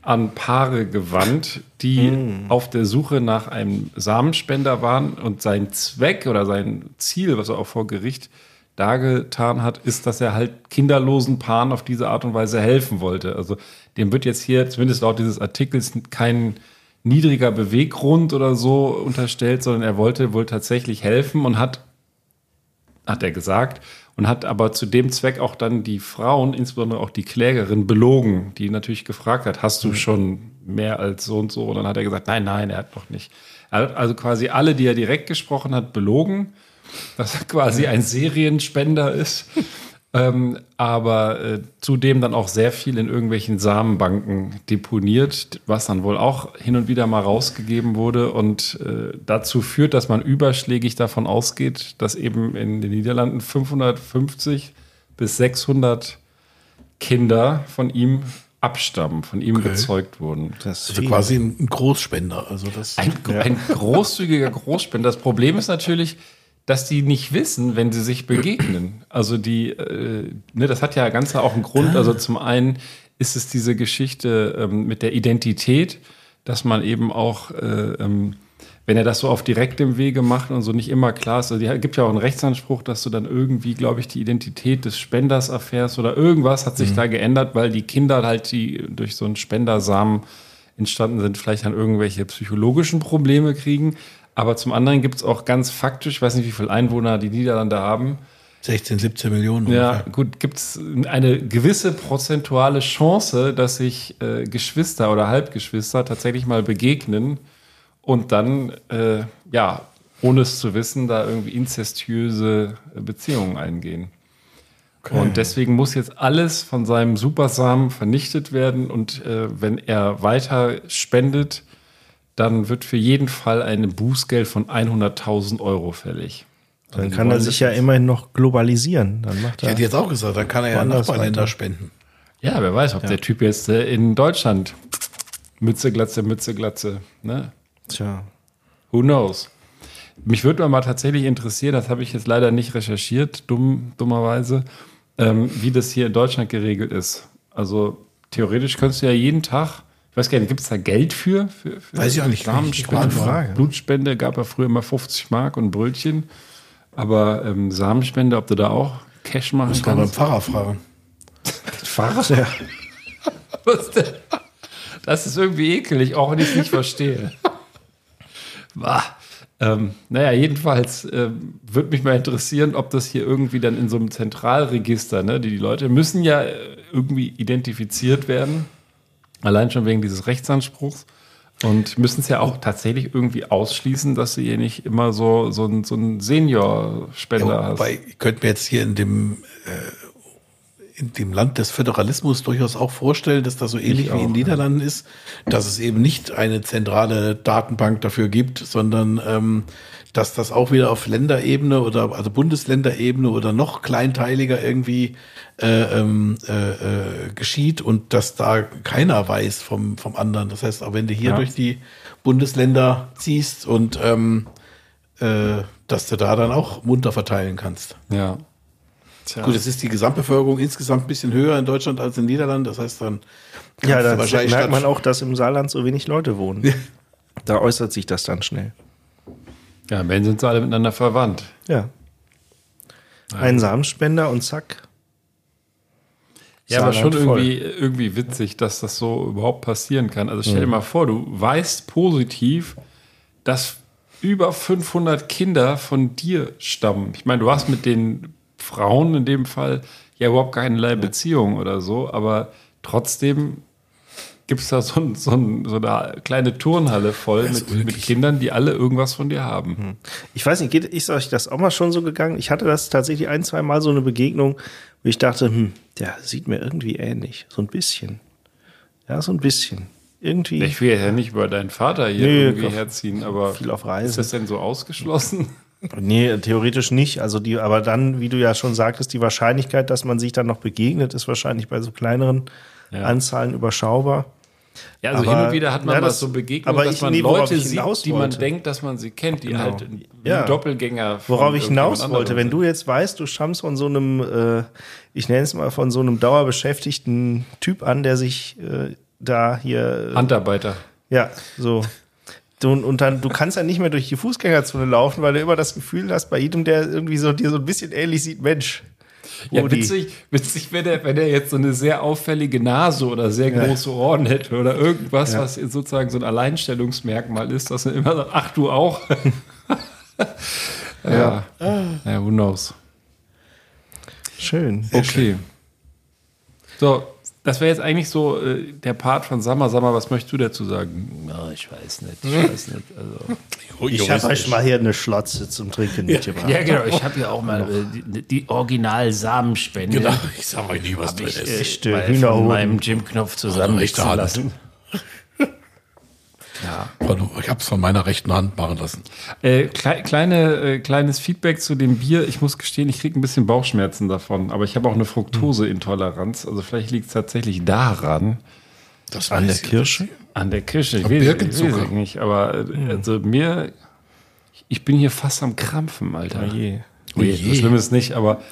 an Paare gewandt, die mm. auf der Suche nach einem Samenspender waren und sein Zweck oder sein Ziel, was er auch vor Gericht dargetan hat, ist, dass er halt kinderlosen Paaren auf diese Art und Weise helfen wollte. Also dem wird jetzt hier, zumindest laut dieses Artikels, kein niedriger Beweggrund oder so unterstellt, sondern er wollte wohl tatsächlich helfen und hat, hat er gesagt, und hat aber zu dem Zweck auch dann die Frauen, insbesondere auch die Klägerin, belogen, die natürlich gefragt hat, hast du mhm. schon mehr als so und so? Und dann hat er gesagt, nein, nein, er hat noch nicht. Er hat also quasi alle, die er direkt gesprochen hat, belogen, dass er quasi ein Serienspender ist ähm, aber äh, zudem dann auch sehr viel in irgendwelchen Samenbanken deponiert, was dann wohl auch hin und wieder mal rausgegeben wurde und äh, dazu führt, dass man überschlägig davon ausgeht, dass eben in den Niederlanden 550 bis 600 Kinder von ihm abstammen, von ihm okay. gezeugt wurden. Das ist also quasi ein Großspender. Also das, ein, ja. ein großzügiger Großspender. Das Problem ist natürlich, dass die nicht wissen, wenn sie sich begegnen. Also die, äh, ne, das hat ja ganz auch einen Grund. Also zum einen ist es diese Geschichte ähm, mit der Identität, dass man eben auch, äh, ähm, wenn er das so auf direktem Wege macht und so nicht immer klar ist, also die gibt ja auch einen Rechtsanspruch, dass du dann irgendwie, glaube ich, die Identität des Spenders erfährst oder irgendwas hat sich mhm. da geändert, weil die Kinder halt, die durch so einen Spendersamen entstanden sind, vielleicht dann irgendwelche psychologischen Probleme kriegen. Aber zum anderen gibt es auch ganz faktisch, ich weiß nicht, wie viele Einwohner die Niederlande haben. 16, 17 Millionen. Ja, ungefähr. gut, gibt es eine gewisse prozentuale Chance, dass sich äh, Geschwister oder Halbgeschwister tatsächlich mal begegnen und dann, äh, ja, ohne es zu wissen, da irgendwie inzestiöse Beziehungen eingehen. Okay. Und deswegen muss jetzt alles von seinem Supersamen vernichtet werden. Und äh, wenn er weiter spendet, dann wird für jeden Fall ein Bußgeld von 100.000 Euro fällig. Dann also kann er sich ja immerhin noch globalisieren. Dann macht er ich hätte jetzt auch gesagt, dann kann er ja Nachbarländer spenden. Ja, wer weiß, ob ja. der Typ jetzt äh, in Deutschland Mütze, Glatze, Mütze, Glatze, ne? Tja. Who knows? Mich würde mal tatsächlich interessieren, das habe ich jetzt leider nicht recherchiert, dumm, dummerweise, ähm, wie das hier in Deutschland geregelt ist. Also theoretisch könntest du ja jeden Tag weiß gar nicht, gibt es da Geld für? für, für weiß ich auch nicht. Samenspende, Frage. Blutspende gab ja früher immer 50 Mark und Brötchen. Aber ähm, Samenspende, ob du da auch Cash machen Muss kannst? Muss man beim Pfarrer fragen. Pfarrer? Ja. Was denn? Das ist irgendwie ekelig, auch wenn ich es nicht verstehe. Bah. Ähm, naja, jedenfalls äh, würde mich mal interessieren, ob das hier irgendwie dann in so einem Zentralregister, ne, die, die Leute müssen ja äh, irgendwie identifiziert werden. Allein schon wegen dieses Rechtsanspruchs. Und müssen es ja auch tatsächlich irgendwie ausschließen, dass du hier nicht immer so, so, ein, so einen Senior-Spender ja, hast. Wobei, ich könnte mir jetzt hier in dem, äh, in dem Land des Föderalismus durchaus auch vorstellen, dass das so ähnlich ich wie auch, in den Niederlanden ja. ist, dass es eben nicht eine zentrale Datenbank dafür gibt, sondern ähm, dass das auch wieder auf Länderebene oder also Bundesländerebene oder noch kleinteiliger irgendwie äh, ähm, äh, äh, geschieht und dass da keiner weiß vom, vom anderen. Das heißt, auch wenn du hier ja. durch die Bundesländer ziehst und ähm, äh, dass du da dann auch munter verteilen kannst. Ja. Tja. Gut, es ist die Gesamtbevölkerung insgesamt ein bisschen höher in Deutschland als in den Niederlanden. Das heißt dann. Ja, da merkt man auch, dass im Saarland so wenig Leute wohnen. da äußert sich das dann schnell. Ja, wenn sind sie alle miteinander verwandt. Ja. Ein Samenspender und zack. Ja, aber schon voll. irgendwie, irgendwie witzig, dass das so überhaupt passieren kann. Also stell dir mal vor, du weißt positiv, dass über 500 Kinder von dir stammen. Ich meine, du hast mit den Frauen in dem Fall ja überhaupt keinerlei Beziehung oder so, aber trotzdem gibt es da so, ein, so, ein, so eine kleine Turnhalle voll mit, mit Kindern, die alle irgendwas von dir haben. Ich weiß nicht, geht, ist euch das auch mal schon so gegangen? Ich hatte das tatsächlich ein, zwei Mal so eine Begegnung, wo ich dachte, hm, der sieht mir irgendwie ähnlich. So ein bisschen. Ja, so ein bisschen. Irgendwie. Ich will ja nicht über deinen Vater hier Nee, irgendwie herziehen, aber Viel auf Reisen. ist das denn so ausgeschlossen? Nee, theoretisch nicht. Also die, aber dann, wie du ja schon sagtest, die Wahrscheinlichkeit, dass man sich dann noch begegnet, ist wahrscheinlich bei so kleineren Ja. Anzahlen überschaubar. Ja, also Aber- hin und wieder hat man ja, das- so Begegnungen, aber dass ich- man nee, Leute sieht, die man denkt, dass man sie kennt, die Genau. halt Ja. Doppelgänger Worauf ich hinaus wollte, wenn du jetzt weißt, du stammst von so einem, äh, ich nenne es mal von so einem dauerbeschäftigten Typ an, der sich äh, da hier, sind. Handarbeiter. ja, so. Du, und dann, du kannst ja nicht mehr durch die Fußgängerzone laufen, weil du immer das Gefühl hast, bei jedem, der irgendwie so dir so ein bisschen ähnlich sieht, Mensch. Ja, Rudi. witzig, witzig wenn er, wenn er jetzt so eine sehr auffällige Nase oder sehr große Ohren hätte oder irgendwas, Ja. was sozusagen so ein Alleinstellungsmerkmal ist, dass er immer sagt, ach du auch. ja. ja, who knows. Schön. Okay. So, das wäre jetzt eigentlich so äh, der Part von Sammer. Sammer, was möchtest du dazu sagen? Ja, ich weiß nicht, ich weiß nicht. Also. Ich habe euch mal hier eine Schlotze zum Trinken mitgebracht. Ja, genau. Ich habe ja auch mal äh, die, die Original-Samenspende. Genau, ich sag euch nicht, was drin ist. Echte mal von Hühnerhoden. meinem Jim-Knopf zusammen rechte Von, ich hab's von meiner rechten Hand machen lassen. Äh, klei kleine, äh, kleines Feedback zu dem Bier. Ich muss gestehen, ich kriege ein bisschen Bauchschmerzen davon, aber ich habe auch eine Fructoseintoleranz. Also vielleicht liegt es tatsächlich daran, Das An der Kirsche? an der Kirsche. Ich weiß, ich weiß Birkenzucker. ich nicht, aber äh, also mir, ich bin hier fast am Krampfen, Alter. je. Nee, je. so schlimm ist nicht, aber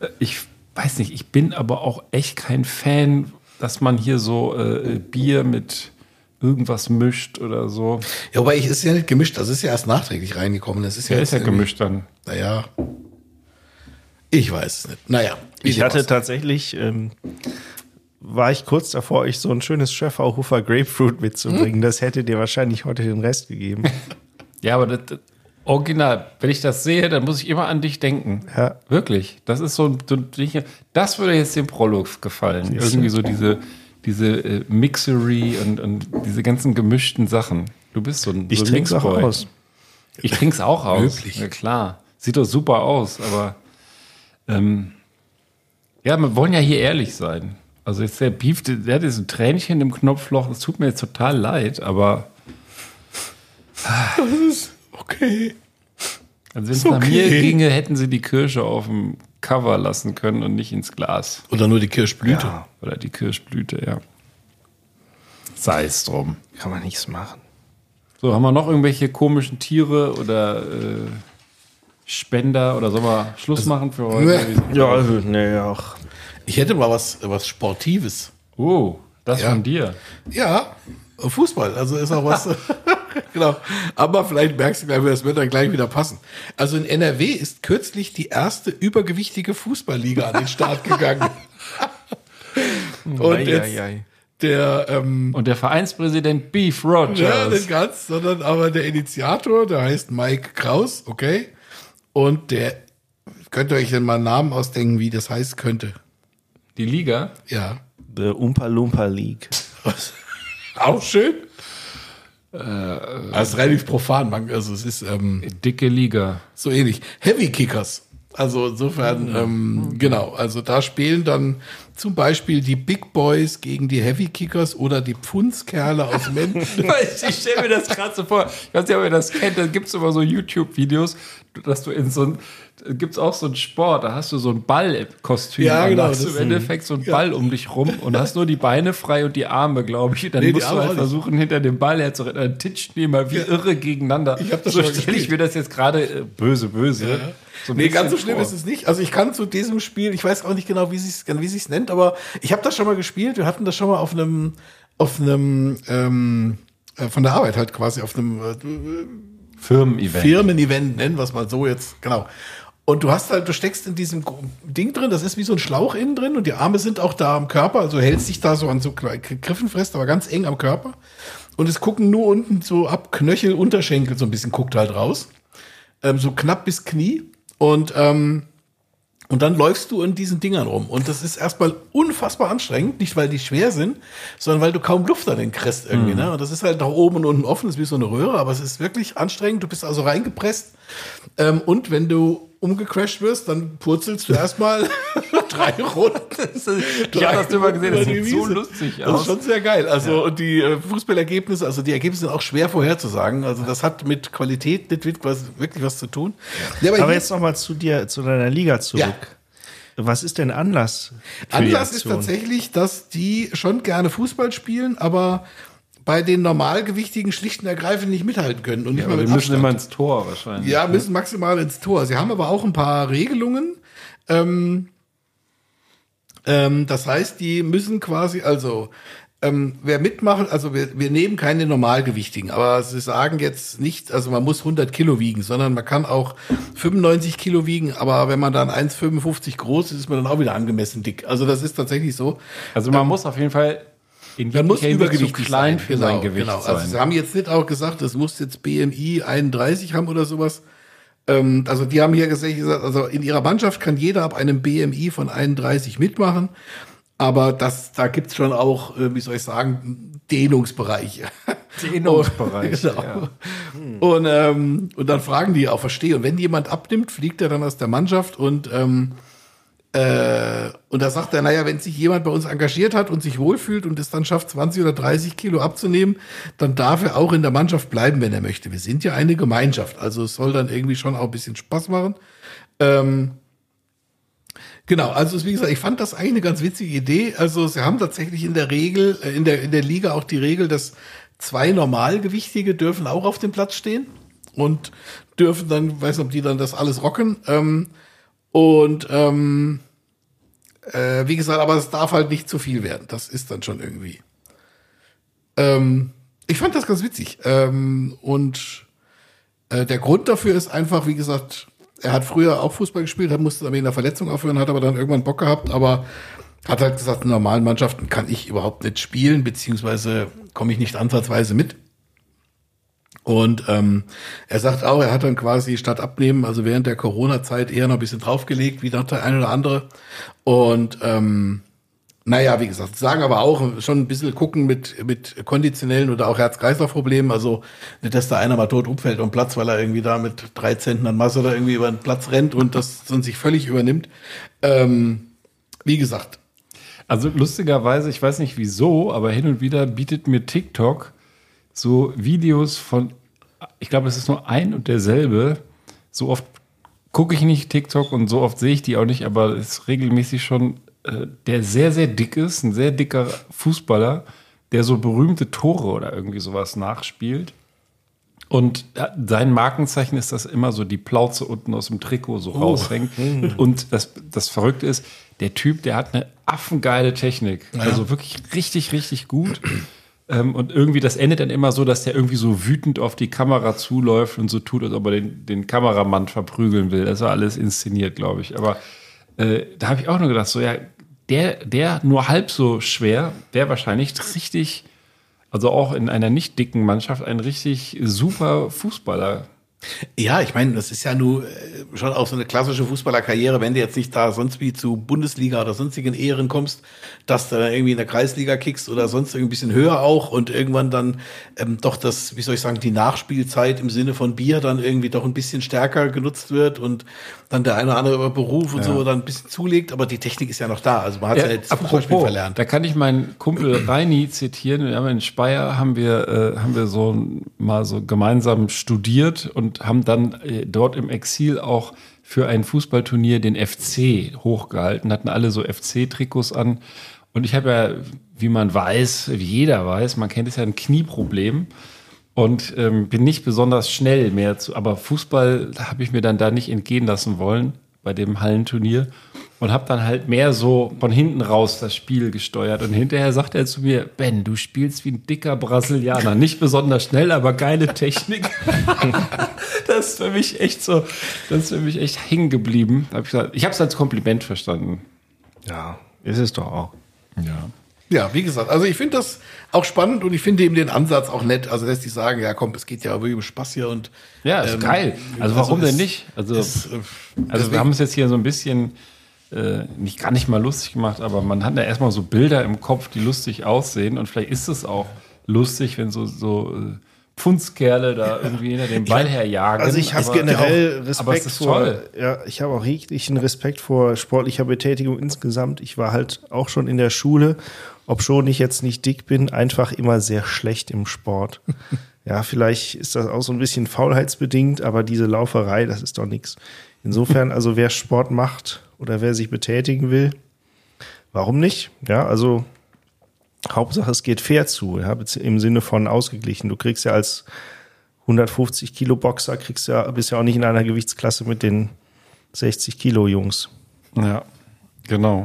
äh, ich weiß nicht, ich bin aber auch echt kein Fan, dass man hier so äh, Bier mit irgendwas mischt oder so. Ja, aber ich ist ja nicht gemischt, das ist ja erst nachträglich reingekommen. Das ist ja, Der ist ja gemischt dann. Naja. Ich weiß es nicht. Naja. Ich hatte auch tatsächlich, ähm, war ich kurz davor, euch so ein schönes Schöfferhofer Grapefruit mitzubringen. Das hätte dir wahrscheinlich heute den Rest gegeben. Ja, aber das, das Original, wenn ich das sehe, dann muss ich immer an dich denken. Ja. Wirklich. Das ist so, ein- so ein- das würde jetzt dem Prolog gefallen. Irgendwie so diese, diese äh, Mixery und, und diese ganzen gemischten Sachen. Du bist so ein, Ich so ein trinke es auch aus. Ich trink's auch aus. Löblich. Ja, klar. Sieht doch super aus, aber ähm, ja, wir wollen ja hier ehrlich sein. Also jetzt der Beef, der hat jetzt ein Tränchen im Knopfloch. Es tut mir jetzt total leid, aber Okay. also wenn es Ist nach okay. mir ginge, hätten sie die Kirsche auf dem Cover lassen können und nicht ins Glas. Oder nur die Kirschblüte. Oder die Kirschblüte, ja. Sei es drum. Kann man nichts machen. So, haben wir noch irgendwelche komischen Tiere oder äh, Spender oder sollen wir Schluss machen für heute? Ja, nee, auch. Ich hätte mal was, was Sportives. Oh, das Ja. von dir. Ja, Fußball, also ist auch was. genau. Aber vielleicht merkst du gleich, das wird dann gleich wieder passen. Also in NRW ist kürzlich die erste übergewichtige Fußballliga an den Start gegangen. Und jetzt der, ähm, Und der Vereinspräsident Beef Rogers. ja, nicht ganz, sondern aber der Initiator, der heißt Mike Kraus, okay? Und der, könnt ihr euch denn mal einen Namen ausdenken, wie das heißen könnte? die Liga. Ja. The Umpa Lumpa League. Auch schön. Äh, ist relativ profan, man, also es ist, ähm, Dicke Liga. so ähnlich. Heavy Kickers. Also insofern, ähm, genau, also da spielen dann zum Beispiel die Big Boys gegen die Heavy Kickers oder die Pfundskerle aus Menden. ich stelle mir das gerade so vor. Ich weiß nicht, ob ihr das kennt. Da gibt es immer so YouTube-Videos, dass du in so ein, gibt es auch so einen Sport, da hast du so ein Ballkostüm. Ja, genau, Da hast du im Endeffekt so einen Ball um dich rum und hast nur die Beine frei und die Arme, glaube ich. Dann Nee, musst du halt nicht. versuchen, hinter dem Ball herzurennen. Dann titschen die mal wie irre gegeneinander. Ich hab das so stelle ich mir das jetzt gerade äh, böse, böse. So ein Nee, ganz so schlimm vor. ist es nicht. Also ich kann zu diesem Spiel, ich weiß auch nicht genau, wie es wie sich's nennt, aber ich habe das schon mal gespielt. Wir hatten das schon mal auf einem auf einem ähm, äh, von der Arbeit halt quasi auf einem äh, Firmen-Event. Firmen-Event, nennen wir es mal so jetzt, genau. Und du hast halt, du steckst in diesem Ding drin, das ist wie so ein Schlauch innen drin und die Arme sind auch da am Körper, also hältst dich da so an so Griffen fest, aber ganz eng am Körper. Und es gucken nur unten so ab Knöchel, Unterschenkel so ein bisschen guckt halt raus. Ähm, so knapp bis Knie. Und, ähm, und dann läufst du in diesen Dingern rum. Und das ist erstmal unfassbar anstrengend. Nicht, weil die schwer sind, sondern weil du kaum Luft an den kriegst irgendwie. Ne? Und das ist halt nach oben und unten offen, ist wie so eine Röhre, aber es ist wirklich anstrengend. Du bist also reingepresst. Ähm, und wenn du umgecrashed wirst, dann purzelst du erstmal drei Runden. Ich habe das immer gesehen, das sieht so lustig Das ist aus. schon sehr geil. Also und die äh, Fußballergebnisse, also die Ergebnisse sind auch schwer vorherzusagen. Also das hat mit Qualität nicht wirklich was, wirklich was zu tun. Ja, Aber hier- jetzt noch mal zu dir, zu deiner Liga zurück. Was ist denn Anlass? für die Anlass ist tatsächlich, dass die schon gerne Fußball spielen, aber bei den Normalgewichtigen schlicht und ergreifend nicht mithalten können und nicht Aber mal wir mit müssen Abstand. immer ins Tor wahrscheinlich. Ja, müssen maximal ins Tor. Sie haben aber auch ein paar Regelungen. Ähm, ähm, das heißt, die müssen quasi, also ähm, wer mitmacht, also wir, wir nehmen keine Normalgewichtigen, aber sie sagen jetzt nicht, also man muss 100 Kilo wiegen, sondern man kann auch 95 Kilo wiegen, aber wenn man dann 1,55 groß ist, ist man dann auch wieder angemessen dick. Also das ist tatsächlich so. Also man muss auf jeden Fall in Man muss übergewichtig klein sein. für sein Gewicht genau. sein. Also sie haben jetzt nicht auch gesagt, es muss jetzt BMI 31 haben oder sowas. Ähm, also die haben hier gesagt, also in ihrer Mannschaft kann jeder ab einem BMI von 31 mitmachen. Aber das, da gibt's schon auch, äh, wie soll ich sagen, Dehnungsbereiche. Dehnungsbereiche, genau. ja. Und, ähm, und dann fragen die auch, verstehe. Und wenn jemand abnimmt, fliegt er dann aus der Mannschaft und ähm, äh, und da sagt er, naja, wenn sich jemand bei uns engagiert hat und sich wohlfühlt und es dann schafft, 20 oder 30 Kilo abzunehmen, dann darf er auch in der Mannschaft bleiben, wenn er möchte. Wir sind ja eine Gemeinschaft, also es soll dann irgendwie schon auch ein bisschen Spaß machen. Ähm, Genau, also wie gesagt, ich fand das eigentlich eine ganz witzige Idee. Also sie haben tatsächlich in der Regel, äh, in der, in der Liga auch die Regel, dass zwei Normalgewichtige dürfen auch auf dem Platz stehen und dürfen dann, weiß nicht, ob die dann das alles rocken. Ähm, und ähm, äh, wie gesagt, aber es darf halt nicht zu viel werden. Das ist dann schon irgendwie. Ähm, ich fand das ganz witzig. Ähm, und äh, der Grund dafür ist einfach, wie gesagt, er hat früher auch Fußball gespielt, hat musste dann wegen einer Verletzung aufhören, hat aber dann irgendwann Bock gehabt, aber hat halt gesagt, in normalen Mannschaften kann ich überhaupt nicht spielen, beziehungsweise komme ich nicht ansatzweise mit. Und ähm, er sagt auch, er hat dann quasi statt abnehmen, also während der Corona-Zeit eher noch ein bisschen draufgelegt, wie noch der eine oder andere. Und ähm, naja, wie gesagt, sagen aber auch schon ein bisschen gucken mit, mit konditionellen oder auch Herz-Kreislauf-Problemen. Also nicht, dass da einer mal tot umfällt am Platz, weil er irgendwie da mit drei Zentnern Masse da irgendwie über den Platz rennt und das sonst sich völlig übernimmt. Ähm, wie gesagt, Also lustigerweise, ich weiß nicht wieso, aber hin und wieder bietet mir TikTok so Videos von, ich glaube, es ist nur ein und derselbe. So oft gucke ich nicht TikTok und so oft sehe ich die auch nicht, aber es ist regelmäßig schon, äh, der sehr, sehr dick ist, ein sehr dicker Fußballer, der so berühmte Tore oder irgendwie sowas nachspielt. Und äh, sein Markenzeichen ist, dass immer so die Plauze unten aus dem Trikot so raushängt. Und das, das Verrückte ist, der Typ, der hat eine affengeile Technik. Also wirklich richtig, richtig gut. Ähm, und irgendwie, das endet dann immer so, dass der irgendwie so wütend auf die Kamera zuläuft und so tut, als ob er den, den Kameramann verprügeln will. Das war alles inszeniert, glaube ich. Aber äh, da habe ich auch nur gedacht, so ja, der, der nur halb so schwer, wäre wahrscheinlich richtig, also auch in einer nicht dicken Mannschaft, ein richtig super Fußballer. Ja, ich meine, das ist ja nur äh, schon auch so eine klassische Fußballerkarriere, wenn du jetzt nicht da sonst wie zu Bundesliga oder sonstigen Ehren kommst, dass du dann irgendwie in der Kreisliga kickst oder sonst irgendwie ein bisschen höher auch und irgendwann dann ähm, doch das, wie soll ich sagen, die Nachspielzeit im Sinne von Bier dann irgendwie doch ein bisschen stärker genutzt wird und dann der eine oder andere über Beruf und so dann ein bisschen zulegt, aber die Technik ist ja noch da. Also man hat ja, jetzt das Fußballspiel verlernt. da kann ich meinen Kumpel Reini zitieren. Wir haben in Speyer haben wir, äh, haben wir so mal so gemeinsam studiert und haben dann äh, dort im Exil auch für ein Fußballturnier den FC hochgehalten, hatten alle so FC-Trikots an. Und ich habe ja, wie man weiß, wie jeder weiß, man kennt es ja ein Knieproblem und ähm, bin nicht besonders schnell mehr zu, aber Fußball habe ich mir dann da nicht entgehen lassen wollen. bei dem Hallenturnier und habe dann halt mehr so von hinten raus das Spiel gesteuert. Und hinterher sagt er zu mir, Ben, du spielst wie ein dicker Brasilianer. Nicht besonders schnell, aber geile Technik. das ist für mich echt so, das ist für mich echt hängen geblieben. Hab ich habe es als Kompliment verstanden. Ja, ist es doch auch. Ja. Ja, wie gesagt, also ich finde das auch spannend und ich finde eben den Ansatz auch nett. Also lässt sich sagen, ja komm, es geht ja wirklich um Spaß hier und Ja, ist ähm, geil. Also warum es- denn nicht? Also, es, äh, also deswegen- wir haben es jetzt hier so ein bisschen äh, nicht gar nicht mal lustig gemacht, aber man hat ja erstmal so Bilder im Kopf, die lustig aussehen und vielleicht ist es auch lustig, wenn so so äh, Pfundskerle da irgendwie hinter dem Ball herjagen. Also ich habe generell aber Respekt vor, ja, ich habe auch jeglichen Respekt vor sportlicher Betätigung insgesamt. Ich war halt auch schon in der Schule, ob schon ich jetzt nicht dick bin, einfach immer sehr schlecht im Sport. ja, vielleicht ist das auch so ein bisschen faulheitsbedingt, aber diese Lauferei, das ist doch nichts. Insofern, also wer Sport macht oder wer sich betätigen will, warum nicht? Ja, also Hauptsache es geht fair zu, ja, im Sinne von ausgeglichen. Du kriegst ja als 150 Kilo Boxer, kriegst ja, bist ja auch nicht in einer Gewichtsklasse mit den 60 Kilo Jungs. Ja, genau.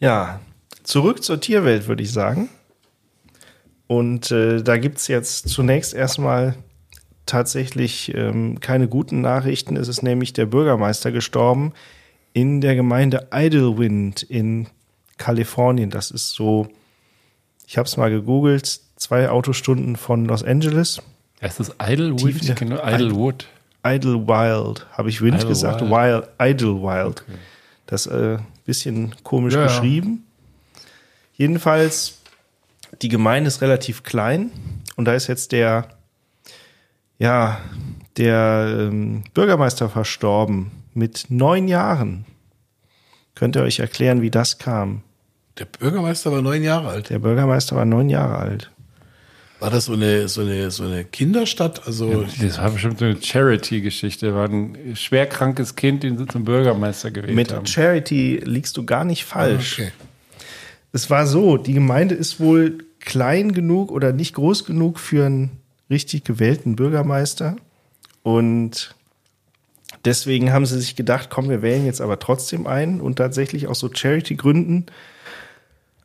Ja, zurück zur Tierwelt, würde ich sagen. Und äh, da gibt's jetzt zunächst erstmal tatsächlich ähm, keine guten Nachrichten. Es ist nämlich der Bürgermeister gestorben in der Gemeinde Idlewind in Kalifornien. Das ist so, ich habe es mal gegoogelt, zwei Autostunden von Los Angeles. Es ist Idlewood, Tief- ich kenne nur Idlewood. Idlewild, habe ich Wind Idlewild. gesagt? Wild, Idlewild. Das äh, bisschen komisch Ja, ja. geschrieben. Jedenfalls, die Gemeinde ist relativ klein und da ist jetzt der, ja, der ähm, Bürgermeister verstorben mit neun Jahren. Könnt ihr euch erklären, wie das kam? Der Bürgermeister war neun Jahre alt. Der Bürgermeister war neun Jahre alt. War das so eine, so eine, so eine Kinderstadt? Also, Das war bestimmt so eine Charity-Geschichte. War ein schwerkrankes Kind, den sie zum Bürgermeister gewählt Mit haben. Charity liegst du gar nicht falsch. okay. Es war so, die Gemeinde ist wohl klein genug oder nicht groß genug für einen richtig gewählten Bürgermeister. Und deswegen haben sie sich gedacht, komm, wir wählen jetzt aber trotzdem einen. Und tatsächlich aus so Charity-Gründen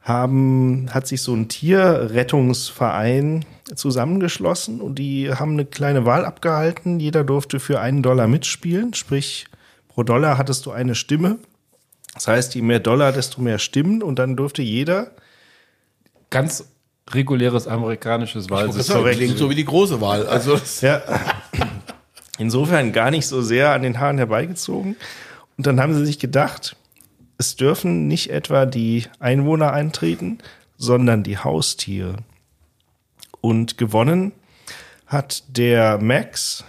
haben, hat sich so ein Tierrettungsverein zusammengeschlossen und die haben eine kleine Wahl abgehalten. Jeder durfte für einen Dollar mitspielen, sprich pro Dollar hattest du eine Stimme. Das heißt, je mehr Dollar, desto mehr Stimmen und dann durfte jeder Ganz reguläres amerikanisches das Wahlsystem. klingt so wie die große Wahl. Also, das- Ja. Insofern gar nicht so sehr an den Haaren herbeigezogen. Und dann haben sie sich gedacht, es dürfen nicht etwa die Einwohner eintreten, sondern die Haustiere. Und gewonnen hat der Max,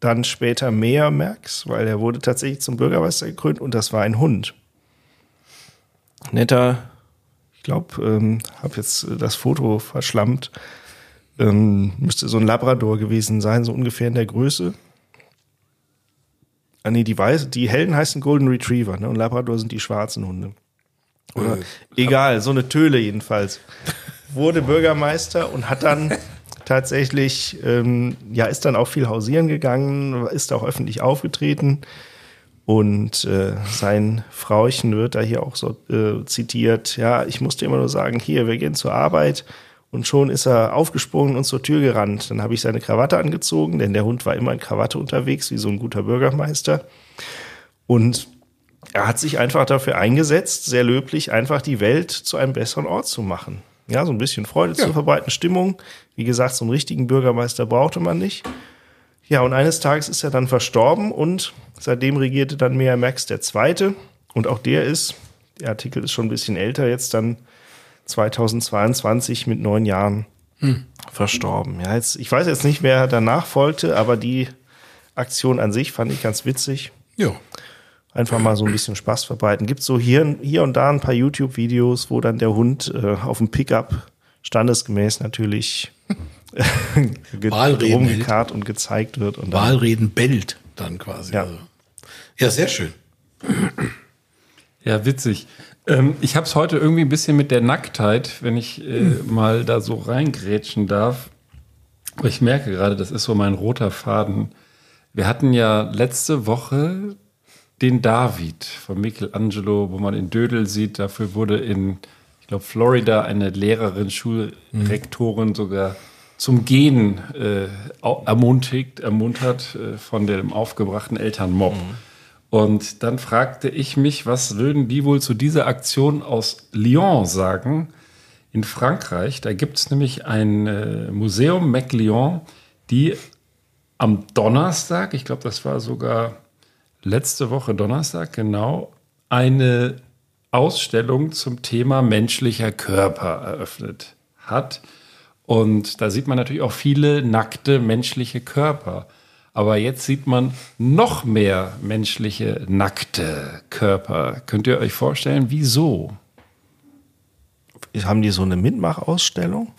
dann später Mayor Max, weil er wurde tatsächlich zum Bürgermeister gekrönt und das war ein Hund. Netter, ich glaube, ähm, habe jetzt äh, das Foto verschlammt. Ähm, müsste so ein Labrador gewesen sein, so ungefähr in der Größe. Ah, nee, die, weiß, die hellen heißen Golden Retriever, ne? Und Labrador sind die schwarzen Hunde. Oder, egal, so eine Töle jedenfalls. Wurde Bürgermeister und hat dann tatsächlich, ähm, ja, ist dann auch viel hausieren gegangen, ist auch öffentlich aufgetreten. Und äh, sein Frauchen wird da hier auch so äh, zitiert, ja, ich musste immer nur sagen, hier, wir gehen zur Arbeit. Und schon ist er aufgesprungen und zur Tür gerannt. Dann habe ich seine Krawatte angezogen, denn der Hund war immer in Krawatte unterwegs, wie so ein guter Bürgermeister. Und er hat sich einfach dafür eingesetzt, sehr löblich, einfach die Welt zu einem besseren Ort zu machen. Ja, so ein bisschen Freude zu verbreiten, Stimmung. Wie gesagt, so einen richtigen Bürgermeister brauchte man nicht. Ja, und eines Tages ist er dann verstorben und seitdem regierte dann Mayor Max der Zweite. Und auch der ist, der Artikel ist schon ein bisschen älter, jetzt dann 2022 mit neun Jahren verstorben. Ja, jetzt, ich weiß jetzt nicht, wer danach folgte, aber die Aktion an sich fand ich ganz witzig. ja. Einfach mal so ein bisschen Spaß verbreiten. Gibt so hier, hier und da ein paar YouTube-Videos, wo dann der Hund äh, auf dem Pickup standesgemäß natürlich Wahlreden rumgekarrt und gezeigt wird. Und dann, Wahlreden bellt dann quasi. Ja. Also. ja, sehr schön. Ja, witzig. Ähm, ich habe es heute irgendwie ein bisschen mit der Nacktheit, wenn ich äh, mal da so reingrätschen darf. Ich merke gerade, das ist so mein roter Faden. Wir hatten ja letzte Woche den David von Michelangelo, wo man in Dödel sieht. Dafür wurde in, ich glaube, Florida eine Lehrerin, Schulrektorin sogar zum Gehen äh, ermutigt, ermuntert äh, von dem aufgebrachten Elternmob. Und dann fragte ich mich, was würden die wohl zu dieser Aktion aus Lyon sagen? In Frankreich, da gibt es nämlich ein äh, Museum Mac Lyon, die am Donnerstag, ich glaube, das war sogar letzte Woche Donnerstag, genau, eine Ausstellung zum Thema menschlicher Körper eröffnet hat. Und da sieht man natürlich auch viele nackte menschliche Körper. Aber jetzt sieht man noch mehr menschliche nackte Körper. Könnt ihr euch vorstellen, wieso? Haben die so eine Mitmachausstellung?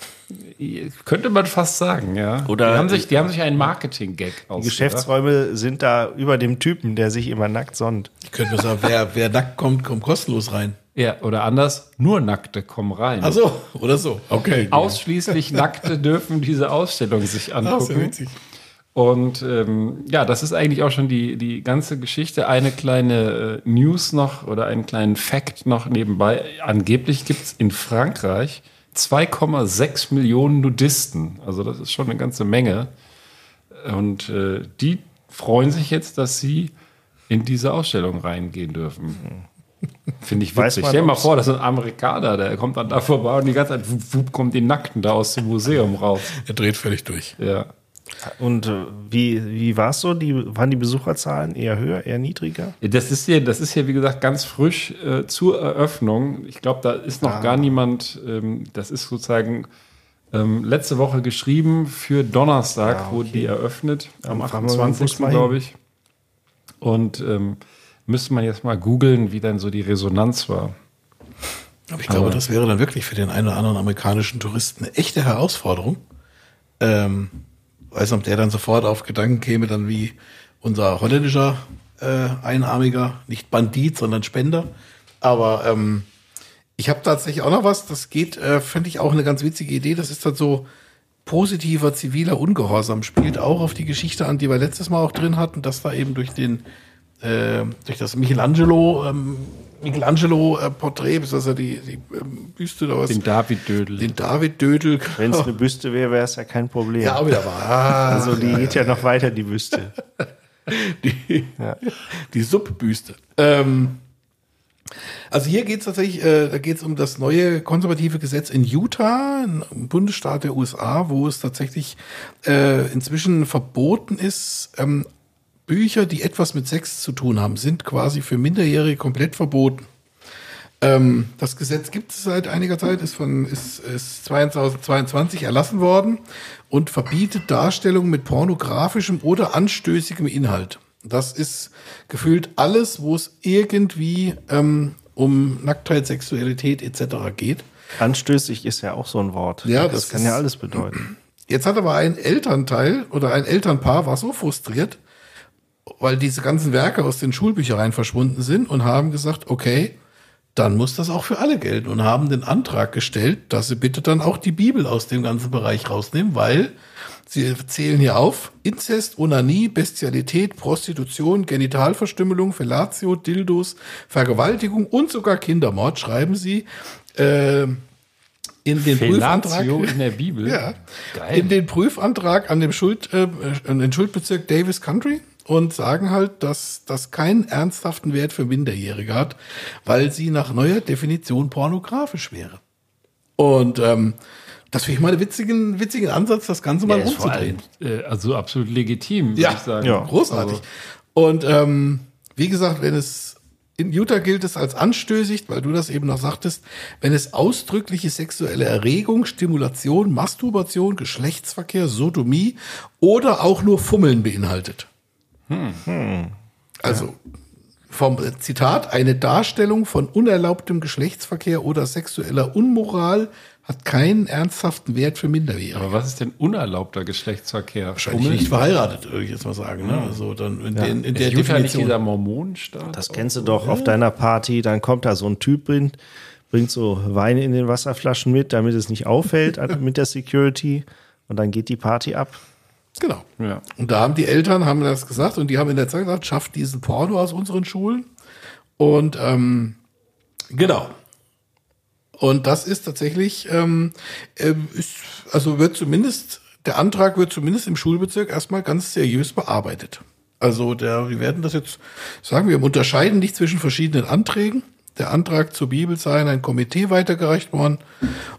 Könnte man fast sagen, ja. Oder- die haben sich, die haben sich einen Marketing-Gag Die. Geschäftsräume sind da über dem Typen, der sich immer nackt sonnt. Ich könnte nur sagen, wer, wer nackt kommt, kommt kostenlos rein. Ja, oder anders, nur Nackte kommen rein. Also oder so. Okay. Ausschließlich Nackte dürfen diese Ausstellung sich Ah, sehr angucken. witzig. Und ähm, ja, das ist eigentlich auch schon die, die ganze Geschichte. Eine kleine äh, News noch oder einen kleinen Fact noch nebenbei. Angeblich gibt es in Frankreich 2,6 Millionen Nudisten. Also das ist schon eine ganze Menge. Und äh, die freuen sich jetzt, dass sie in diese Ausstellung reingehen dürfen. Finde ich witzig. man, Stell dir mal vor, das ist ein Amerikaner, der kommt dann da vorbei und die ganze Zeit wup, wup, kommt die Nackten da aus dem Museum raus. Er dreht völlig durch. Ja. Und äh, wie, wie war es so? Die, waren die Besucherzahlen eher höher, eher niedriger? Das ist hier, das ist hier, wie gesagt, ganz frisch äh, zur Eröffnung. Ich glaube, da ist noch gar niemand, ähm, das ist sozusagen ähm, letzte Woche geschrieben für Donnerstag, wurde die eröffnet, am Dann fahren wir mit dem Bus 28. mal glaube ich. Und ähm, müsste man jetzt mal googeln, wie dann so die Resonanz war. Aber ich glaube, das wäre dann wirklich für den einen oder anderen amerikanischen Touristen eine echte Herausforderung. Ähm, weiß nicht, ob der dann sofort auf Gedanken käme, dann wie unser holländischer äh, Einarmiger, nicht Bandit, sondern Spender. Aber ähm, ich habe tatsächlich auch noch was, das geht, äh, finde ich auch eine ganz witzige Idee. Das ist dann so positiver ziviler Ungehorsam, spielt auch auf die Geschichte an, die wir letztes Mal auch drin hatten, dass da eben durch den äh, durch das Michelangelo ähm, Michelangelo äh, Porträt, das ist ja die, die ähm, Büste da was, Den David Dödel. den David Dödel. Wenn es eine Büste wäre, wäre es ja kein Problem. ja, wahr. Ah, also die geht ja noch weiter, die Büste. die, die Subbüste. Ähm, also hier geht es tatsächlich, äh, da geht es um das neue konservative Gesetz in Utah, ein Bundesstaat der USA, wo es tatsächlich äh, inzwischen verboten ist, ähm, Bücher, die etwas mit Sex zu tun haben, sind quasi für Minderjährige komplett verboten. Ähm, das Gesetz gibt es seit einiger Zeit, ist von ist, ist 2022 erlassen worden und verbietet Darstellungen mit pornografischem oder anstößigem Inhalt. Das ist gefühlt alles, wo es irgendwie ähm, um Nacktheit, Sexualität etc. geht. Anstößig ist ja auch so ein Wort. Ja, das, das kann ja alles bedeuten. Jetzt hat aber ein Elternteil oder ein Elternpaar war so frustriert, weil diese ganzen Werke aus den Schulbüchereien verschwunden sind und haben gesagt, okay, dann muss das auch für alle gelten und haben den Antrag gestellt, dass sie bitte dann auch die Bibel aus dem ganzen Bereich rausnehmen, weil sie zählen hier auf Inzest, Onanie, Bestialität, Prostitution, Genitalverstümmelung, Fellatio, Dildos, Vergewaltigung und sogar Kindermord, schreiben sie äh, in den Prüfantrag. Fellatio in der Bibel. Ja. Geil. In den Prüfantrag an dem Schuld, äh, an den Schuldbezirk Davis Country und sagen halt, dass das keinen ernsthaften Wert für Minderjährige hat, weil sie nach neuer Definition pornografisch wäre. Und ähm, das finde ich mal einen witzigen, witzigen Ansatz, das Ganze mal Ja, allem, umzudrehen. äh, also absolut legitim, würde Ja, ich sagen. ja. Großartig. Und ähm, wie gesagt, wenn es in Utah gilt es als anstößig, weil du das eben noch sagtest, wenn es ausdrückliche sexuelle Erregung, Stimulation, Masturbation, Geschlechtsverkehr, Sodomie oder auch nur Fummeln beinhaltet. Also vom Zitat, eine Darstellung von unerlaubtem Geschlechtsverkehr oder sexueller Unmoral hat keinen ernsthaften Wert für Minderjährige. Aber was ist denn unerlaubter Geschlechtsverkehr? Wahrscheinlich nicht verheiratet, würde ich jetzt mal sagen. Ne? Also dann in, den, in der Ist Utah nicht Definition. dieser Mormonenstaat? Das kennst du doch auf deiner Party. Dann kommt da so ein Typ hin, bringt so Wein in den Wasserflaschen mit, damit es nicht auffällt mit der Security. Und dann geht die Party ab. Genau. Ja. Und da haben die Eltern haben das gesagt und die haben in der Zeit gesagt, schafft diesen Porno aus unseren Schulen. Und ähm, genau. Und das ist tatsächlich, ähm, ähm, ist, also wird zumindest, der Antrag wird zumindest im Schulbezirk erstmal ganz seriös bearbeitet. Also der, wir werden das jetzt sagen, wir unterscheiden nicht zwischen verschiedenen Anträgen. Der Antrag zur Bibel sei in ein Komitee weitergereicht worden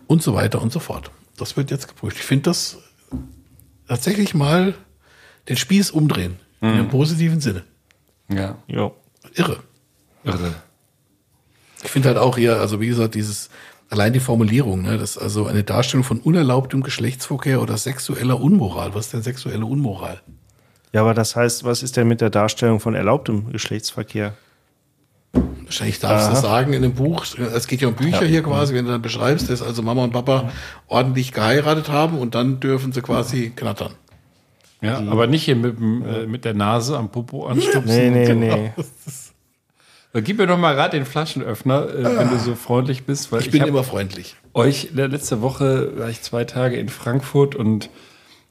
und so weiter und so fort. Das wird jetzt geprüft. Ich finde das tatsächlich mal den Spieß umdrehen. In einem positiven Sinne. Ja. Jo. Irre. Irre. Ich finde halt auch hier, also wie gesagt, dieses, allein die Formulierung, ne, das ist also eine Darstellung von unerlaubtem Geschlechtsverkehr oder sexueller Unmoral. Was ist denn sexuelle Unmoral? Ja, aber das heißt, was ist denn mit der Darstellung von erlaubtem Geschlechtsverkehr? Wahrscheinlich darfst du das sagen in dem Buch. Es geht ja um Bücher hier quasi, wenn du dann beschreibst, dass also Mama und Papa ordentlich geheiratet haben und dann dürfen sie quasi knattern. Ja, aber nicht hier mit, dem, äh, mit der Nase am Popo anstupsen. Nee, nee, Genau. nee. So, gib mir doch mal gerade den Flaschenöffner, äh, wenn du so freundlich bist, weil Ich ich, bin immer freundlich. euch le- letzte Woche war ich zwei Tage in Frankfurt und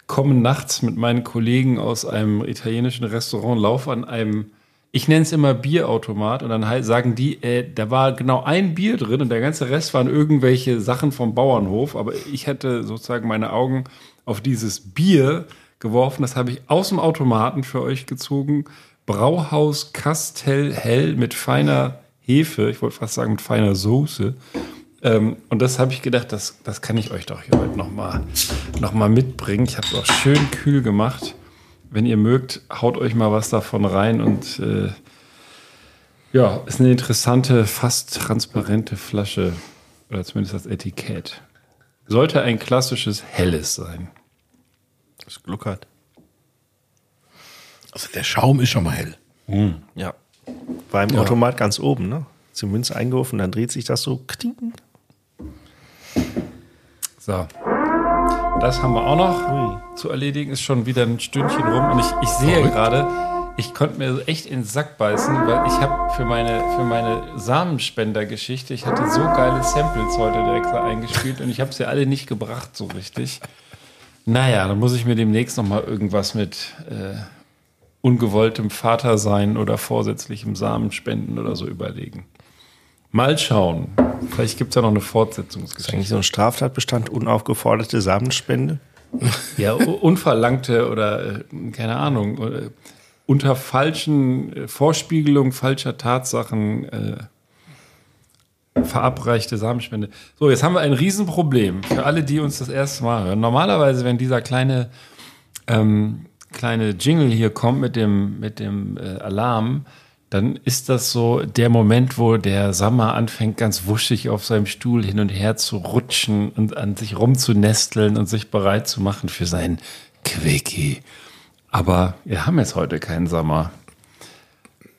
komme nachts mit meinen Kollegen aus einem italienischen Restaurant, laufe an einem, ich nenne es immer Bierautomat und dann halt sagen die, äh, da war genau ein Bier drin und der ganze Rest waren irgendwelche Sachen vom Bauernhof, aber ich hatte sozusagen meine Augen auf dieses Bier geworfen, das habe ich aus dem Automaten für euch gezogen. Brauhaus Castell Hell mit feiner Hefe, ich wollte fast sagen mit feiner Soße. Ähm, und das habe ich gedacht, das, das kann ich euch doch hier heute nochmal noch mal mitbringen. Ich habe es auch schön kühl gemacht. Wenn ihr mögt, haut euch mal was davon rein und äh, ja, ist eine interessante, fast transparente Flasche. Oder zumindest das Etikett. Sollte ein klassisches Helles sein. Das gluckert. Also der Schaum ist schon mal hell. Ja. War im Automat ganz oben, ne? Die Münze eingeworfen, dann dreht sich das so. kting. So. Das haben wir auch noch zu erledigen. Ist schon wieder ein Stündchen rum. Und ich, ich sehe gerade, ich konnte mir echt in den Sack beißen, weil ich habe für meine, für meine Samenspender-Geschichte, ich hatte so geile Samples heute direkt da eingespielt und ich habe sie alle nicht gebracht so richtig. Naja, dann muss ich mir demnächst noch mal irgendwas mit äh, ungewolltem Vatersein oder vorsätzlichem Samenspenden oder so überlegen. Mal schauen. Vielleicht gibt es ja noch eine Ist Fortsetzungsgeschichte. eigentlich so ein Straftatbestand unaufgeforderte Samenspende? Ja, unverlangte oder äh, keine Ahnung, äh, unter falschen äh, Vorspiegelung falscher Tatsachen äh, verabreichte Samenspende. So, jetzt haben wir ein Riesenproblem für alle, die uns das erste Mal hören. Normalerweise, wenn dieser kleine, ähm, kleine Jingle hier kommt mit dem, mit dem äh, Alarm, dann ist das so der Moment, wo der Sammer anfängt, ganz wuschig auf seinem Stuhl hin und her zu rutschen und an sich rumzunesteln und sich bereit zu machen für sein Quickie. Aber wir haben jetzt heute keinen Sommer.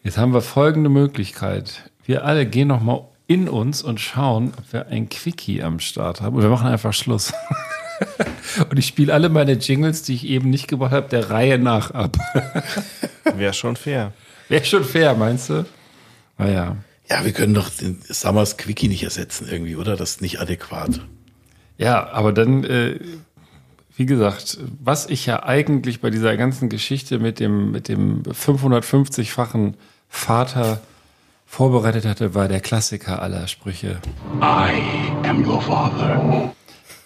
Jetzt haben wir folgende Möglichkeit. Wir alle gehen noch mal in uns und schauen, ob wir ein Quickie am Start haben. Und wir machen einfach Schluss. und ich spiele alle meine Jingles, die ich eben nicht gebracht habe, der Reihe nach ab. Wäre schon fair. Wäre schon fair, meinst du? Naja. Ja, wir können doch den Summers Quickie nicht ersetzen irgendwie, oder? Das ist nicht adäquat. Ja, aber dann, äh, wie gesagt, was ich ja eigentlich bei dieser ganzen Geschichte mit dem, mit dem 550-fachen Vater vorbereitet hatte, war der Klassiker aller Sprüche. I am your father.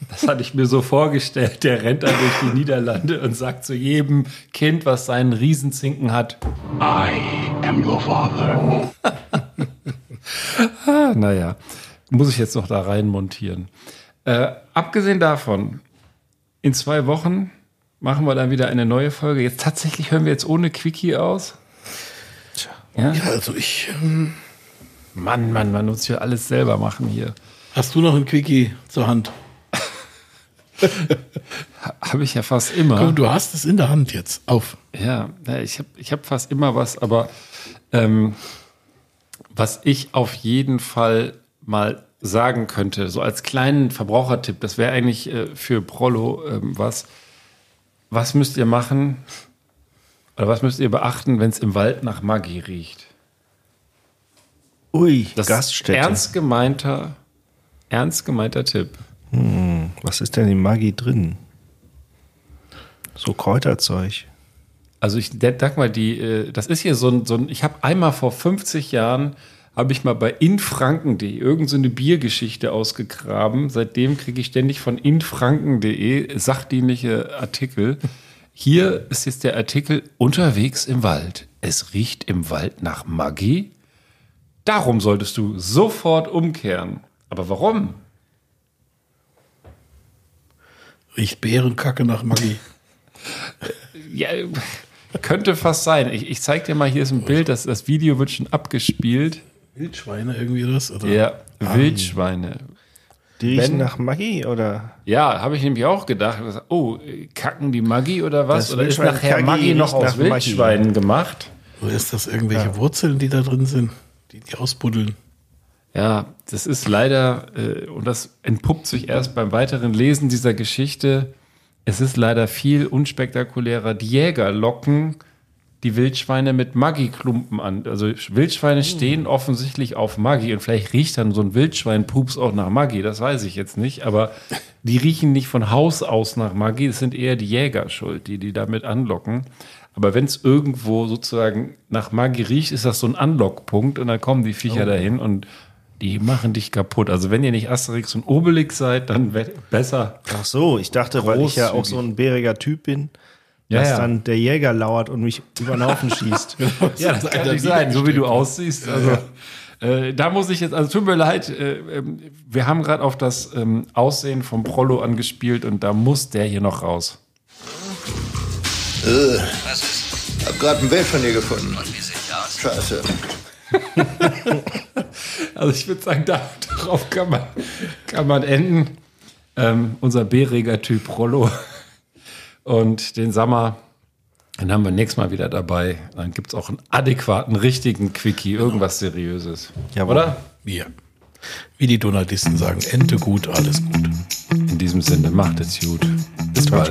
Das hatte ich mir so vorgestellt. Der rennt dann durch die Niederlande und sagt zu jedem Kind, was seinen Riesenzinken hat, I am your father. ah, naja, muss ich jetzt noch da rein montieren. Äh, abgesehen davon, in zwei Wochen machen wir dann wieder eine neue Folge. Jetzt tatsächlich hören wir jetzt ohne Quickie aus. Ja? Ja, also ich. Ähm, Mann, Mann, man muss hier alles selber machen hier. hast du noch ein Quickie zur Hand? Habe ich ja fast immer. Komm, du hast es in der Hand jetzt. Auf. Ja, ich habe ich hab fast immer was, aber ähm, was ich auf jeden Fall mal sagen könnte, so als kleinen Verbrauchertipp, das wäre eigentlich äh, für Prollo ähm, was. Was müsst ihr machen oder was müsst ihr beachten, wenn es im Wald nach Maggi riecht? Ui, Das Gaststätte. ernst gemeinter, ernst gemeinter Tipp. Was ist denn in Maggi drin? So Kräuterzeug. Also ich sag mal, die, äh, das ist hier so ein, so ein ich habe einmal vor 50 Jahren, habe ich mal bei infranken.de irgend so Biergeschichte ausgegraben. Seitdem kriege ich ständig von infranken.de sachdienliche Artikel. Hier ist jetzt der Artikel Unterwegs im Wald. Es riecht im Wald nach Maggi. Darum solltest du sofort umkehren. Aber warum? Riecht Bärenkacke nach Maggi. Ja, könnte fast sein. Ich, ich zeig dir mal, hier ist ein Bild, das, das Video wird schon abgespielt. Wildschweine irgendwie das? Oder? Ja, Wildschweine. Die riechen Wenn- nach Magie oder? Ja, habe ich nämlich auch gedacht. Oh, kacken die Maggi oder was? Das oder ist nachher Kagi Maggi noch aus Maggi. Wildschweinen gemacht? Oder ist das irgendwelche Wurzeln, die da drin sind, die die ausbuddeln? Ja, das ist leider, äh, und das entpuppt sich erst beim weiteren Lesen dieser Geschichte. Es ist leider viel unspektakulärer. Die Jäger locken die Wildschweine mit Maggi-Klumpen an. Also Wildschweine stehen offensichtlich auf Maggi und vielleicht riecht dann so ein Wildschweinpups auch nach Maggi, das weiß ich jetzt nicht, aber die riechen nicht von Haus aus nach Maggi, es sind eher die Jäger schuld, die die damit anlocken. Aber wenn es irgendwo sozusagen nach Maggi riecht, ist das so ein Anlockpunkt und dann kommen die Viecher dahin und die machen dich kaputt. Also wenn ihr nicht Asterix und Obelix seid, dann besser. Ach so, ich dachte, weil ich ja auch Großzügig. so ein bäriger Typ bin, Ja, dass ja. dann der Jäger lauert und mich über den Haufen schießt. Ja, das kann nicht sein, so wie du aussiehst. Also, äh, da muss ich jetzt, also tut mir leid, äh, ähm, wir haben gerade auf das ähm, Aussehen vom Prollo angespielt und da muss der hier noch raus. Was ist? Hab gerade ein Bild von dir gefunden. Und wie sieht aus? Scheiße. Also ich würde sagen, da, darauf kann man, kann man enden. Ähm, unser bäriger Typ Rollo. Und den Sammer, den haben wir nächstes Mal wieder dabei. Dann gibt es auch einen adäquaten, richtigen Quickie, irgendwas Seriöses. Jawohl. Oder? Wir. Wie die Donaldisten sagen, Ente gut, alles gut. In diesem Sinne, macht es gut. Bis bald.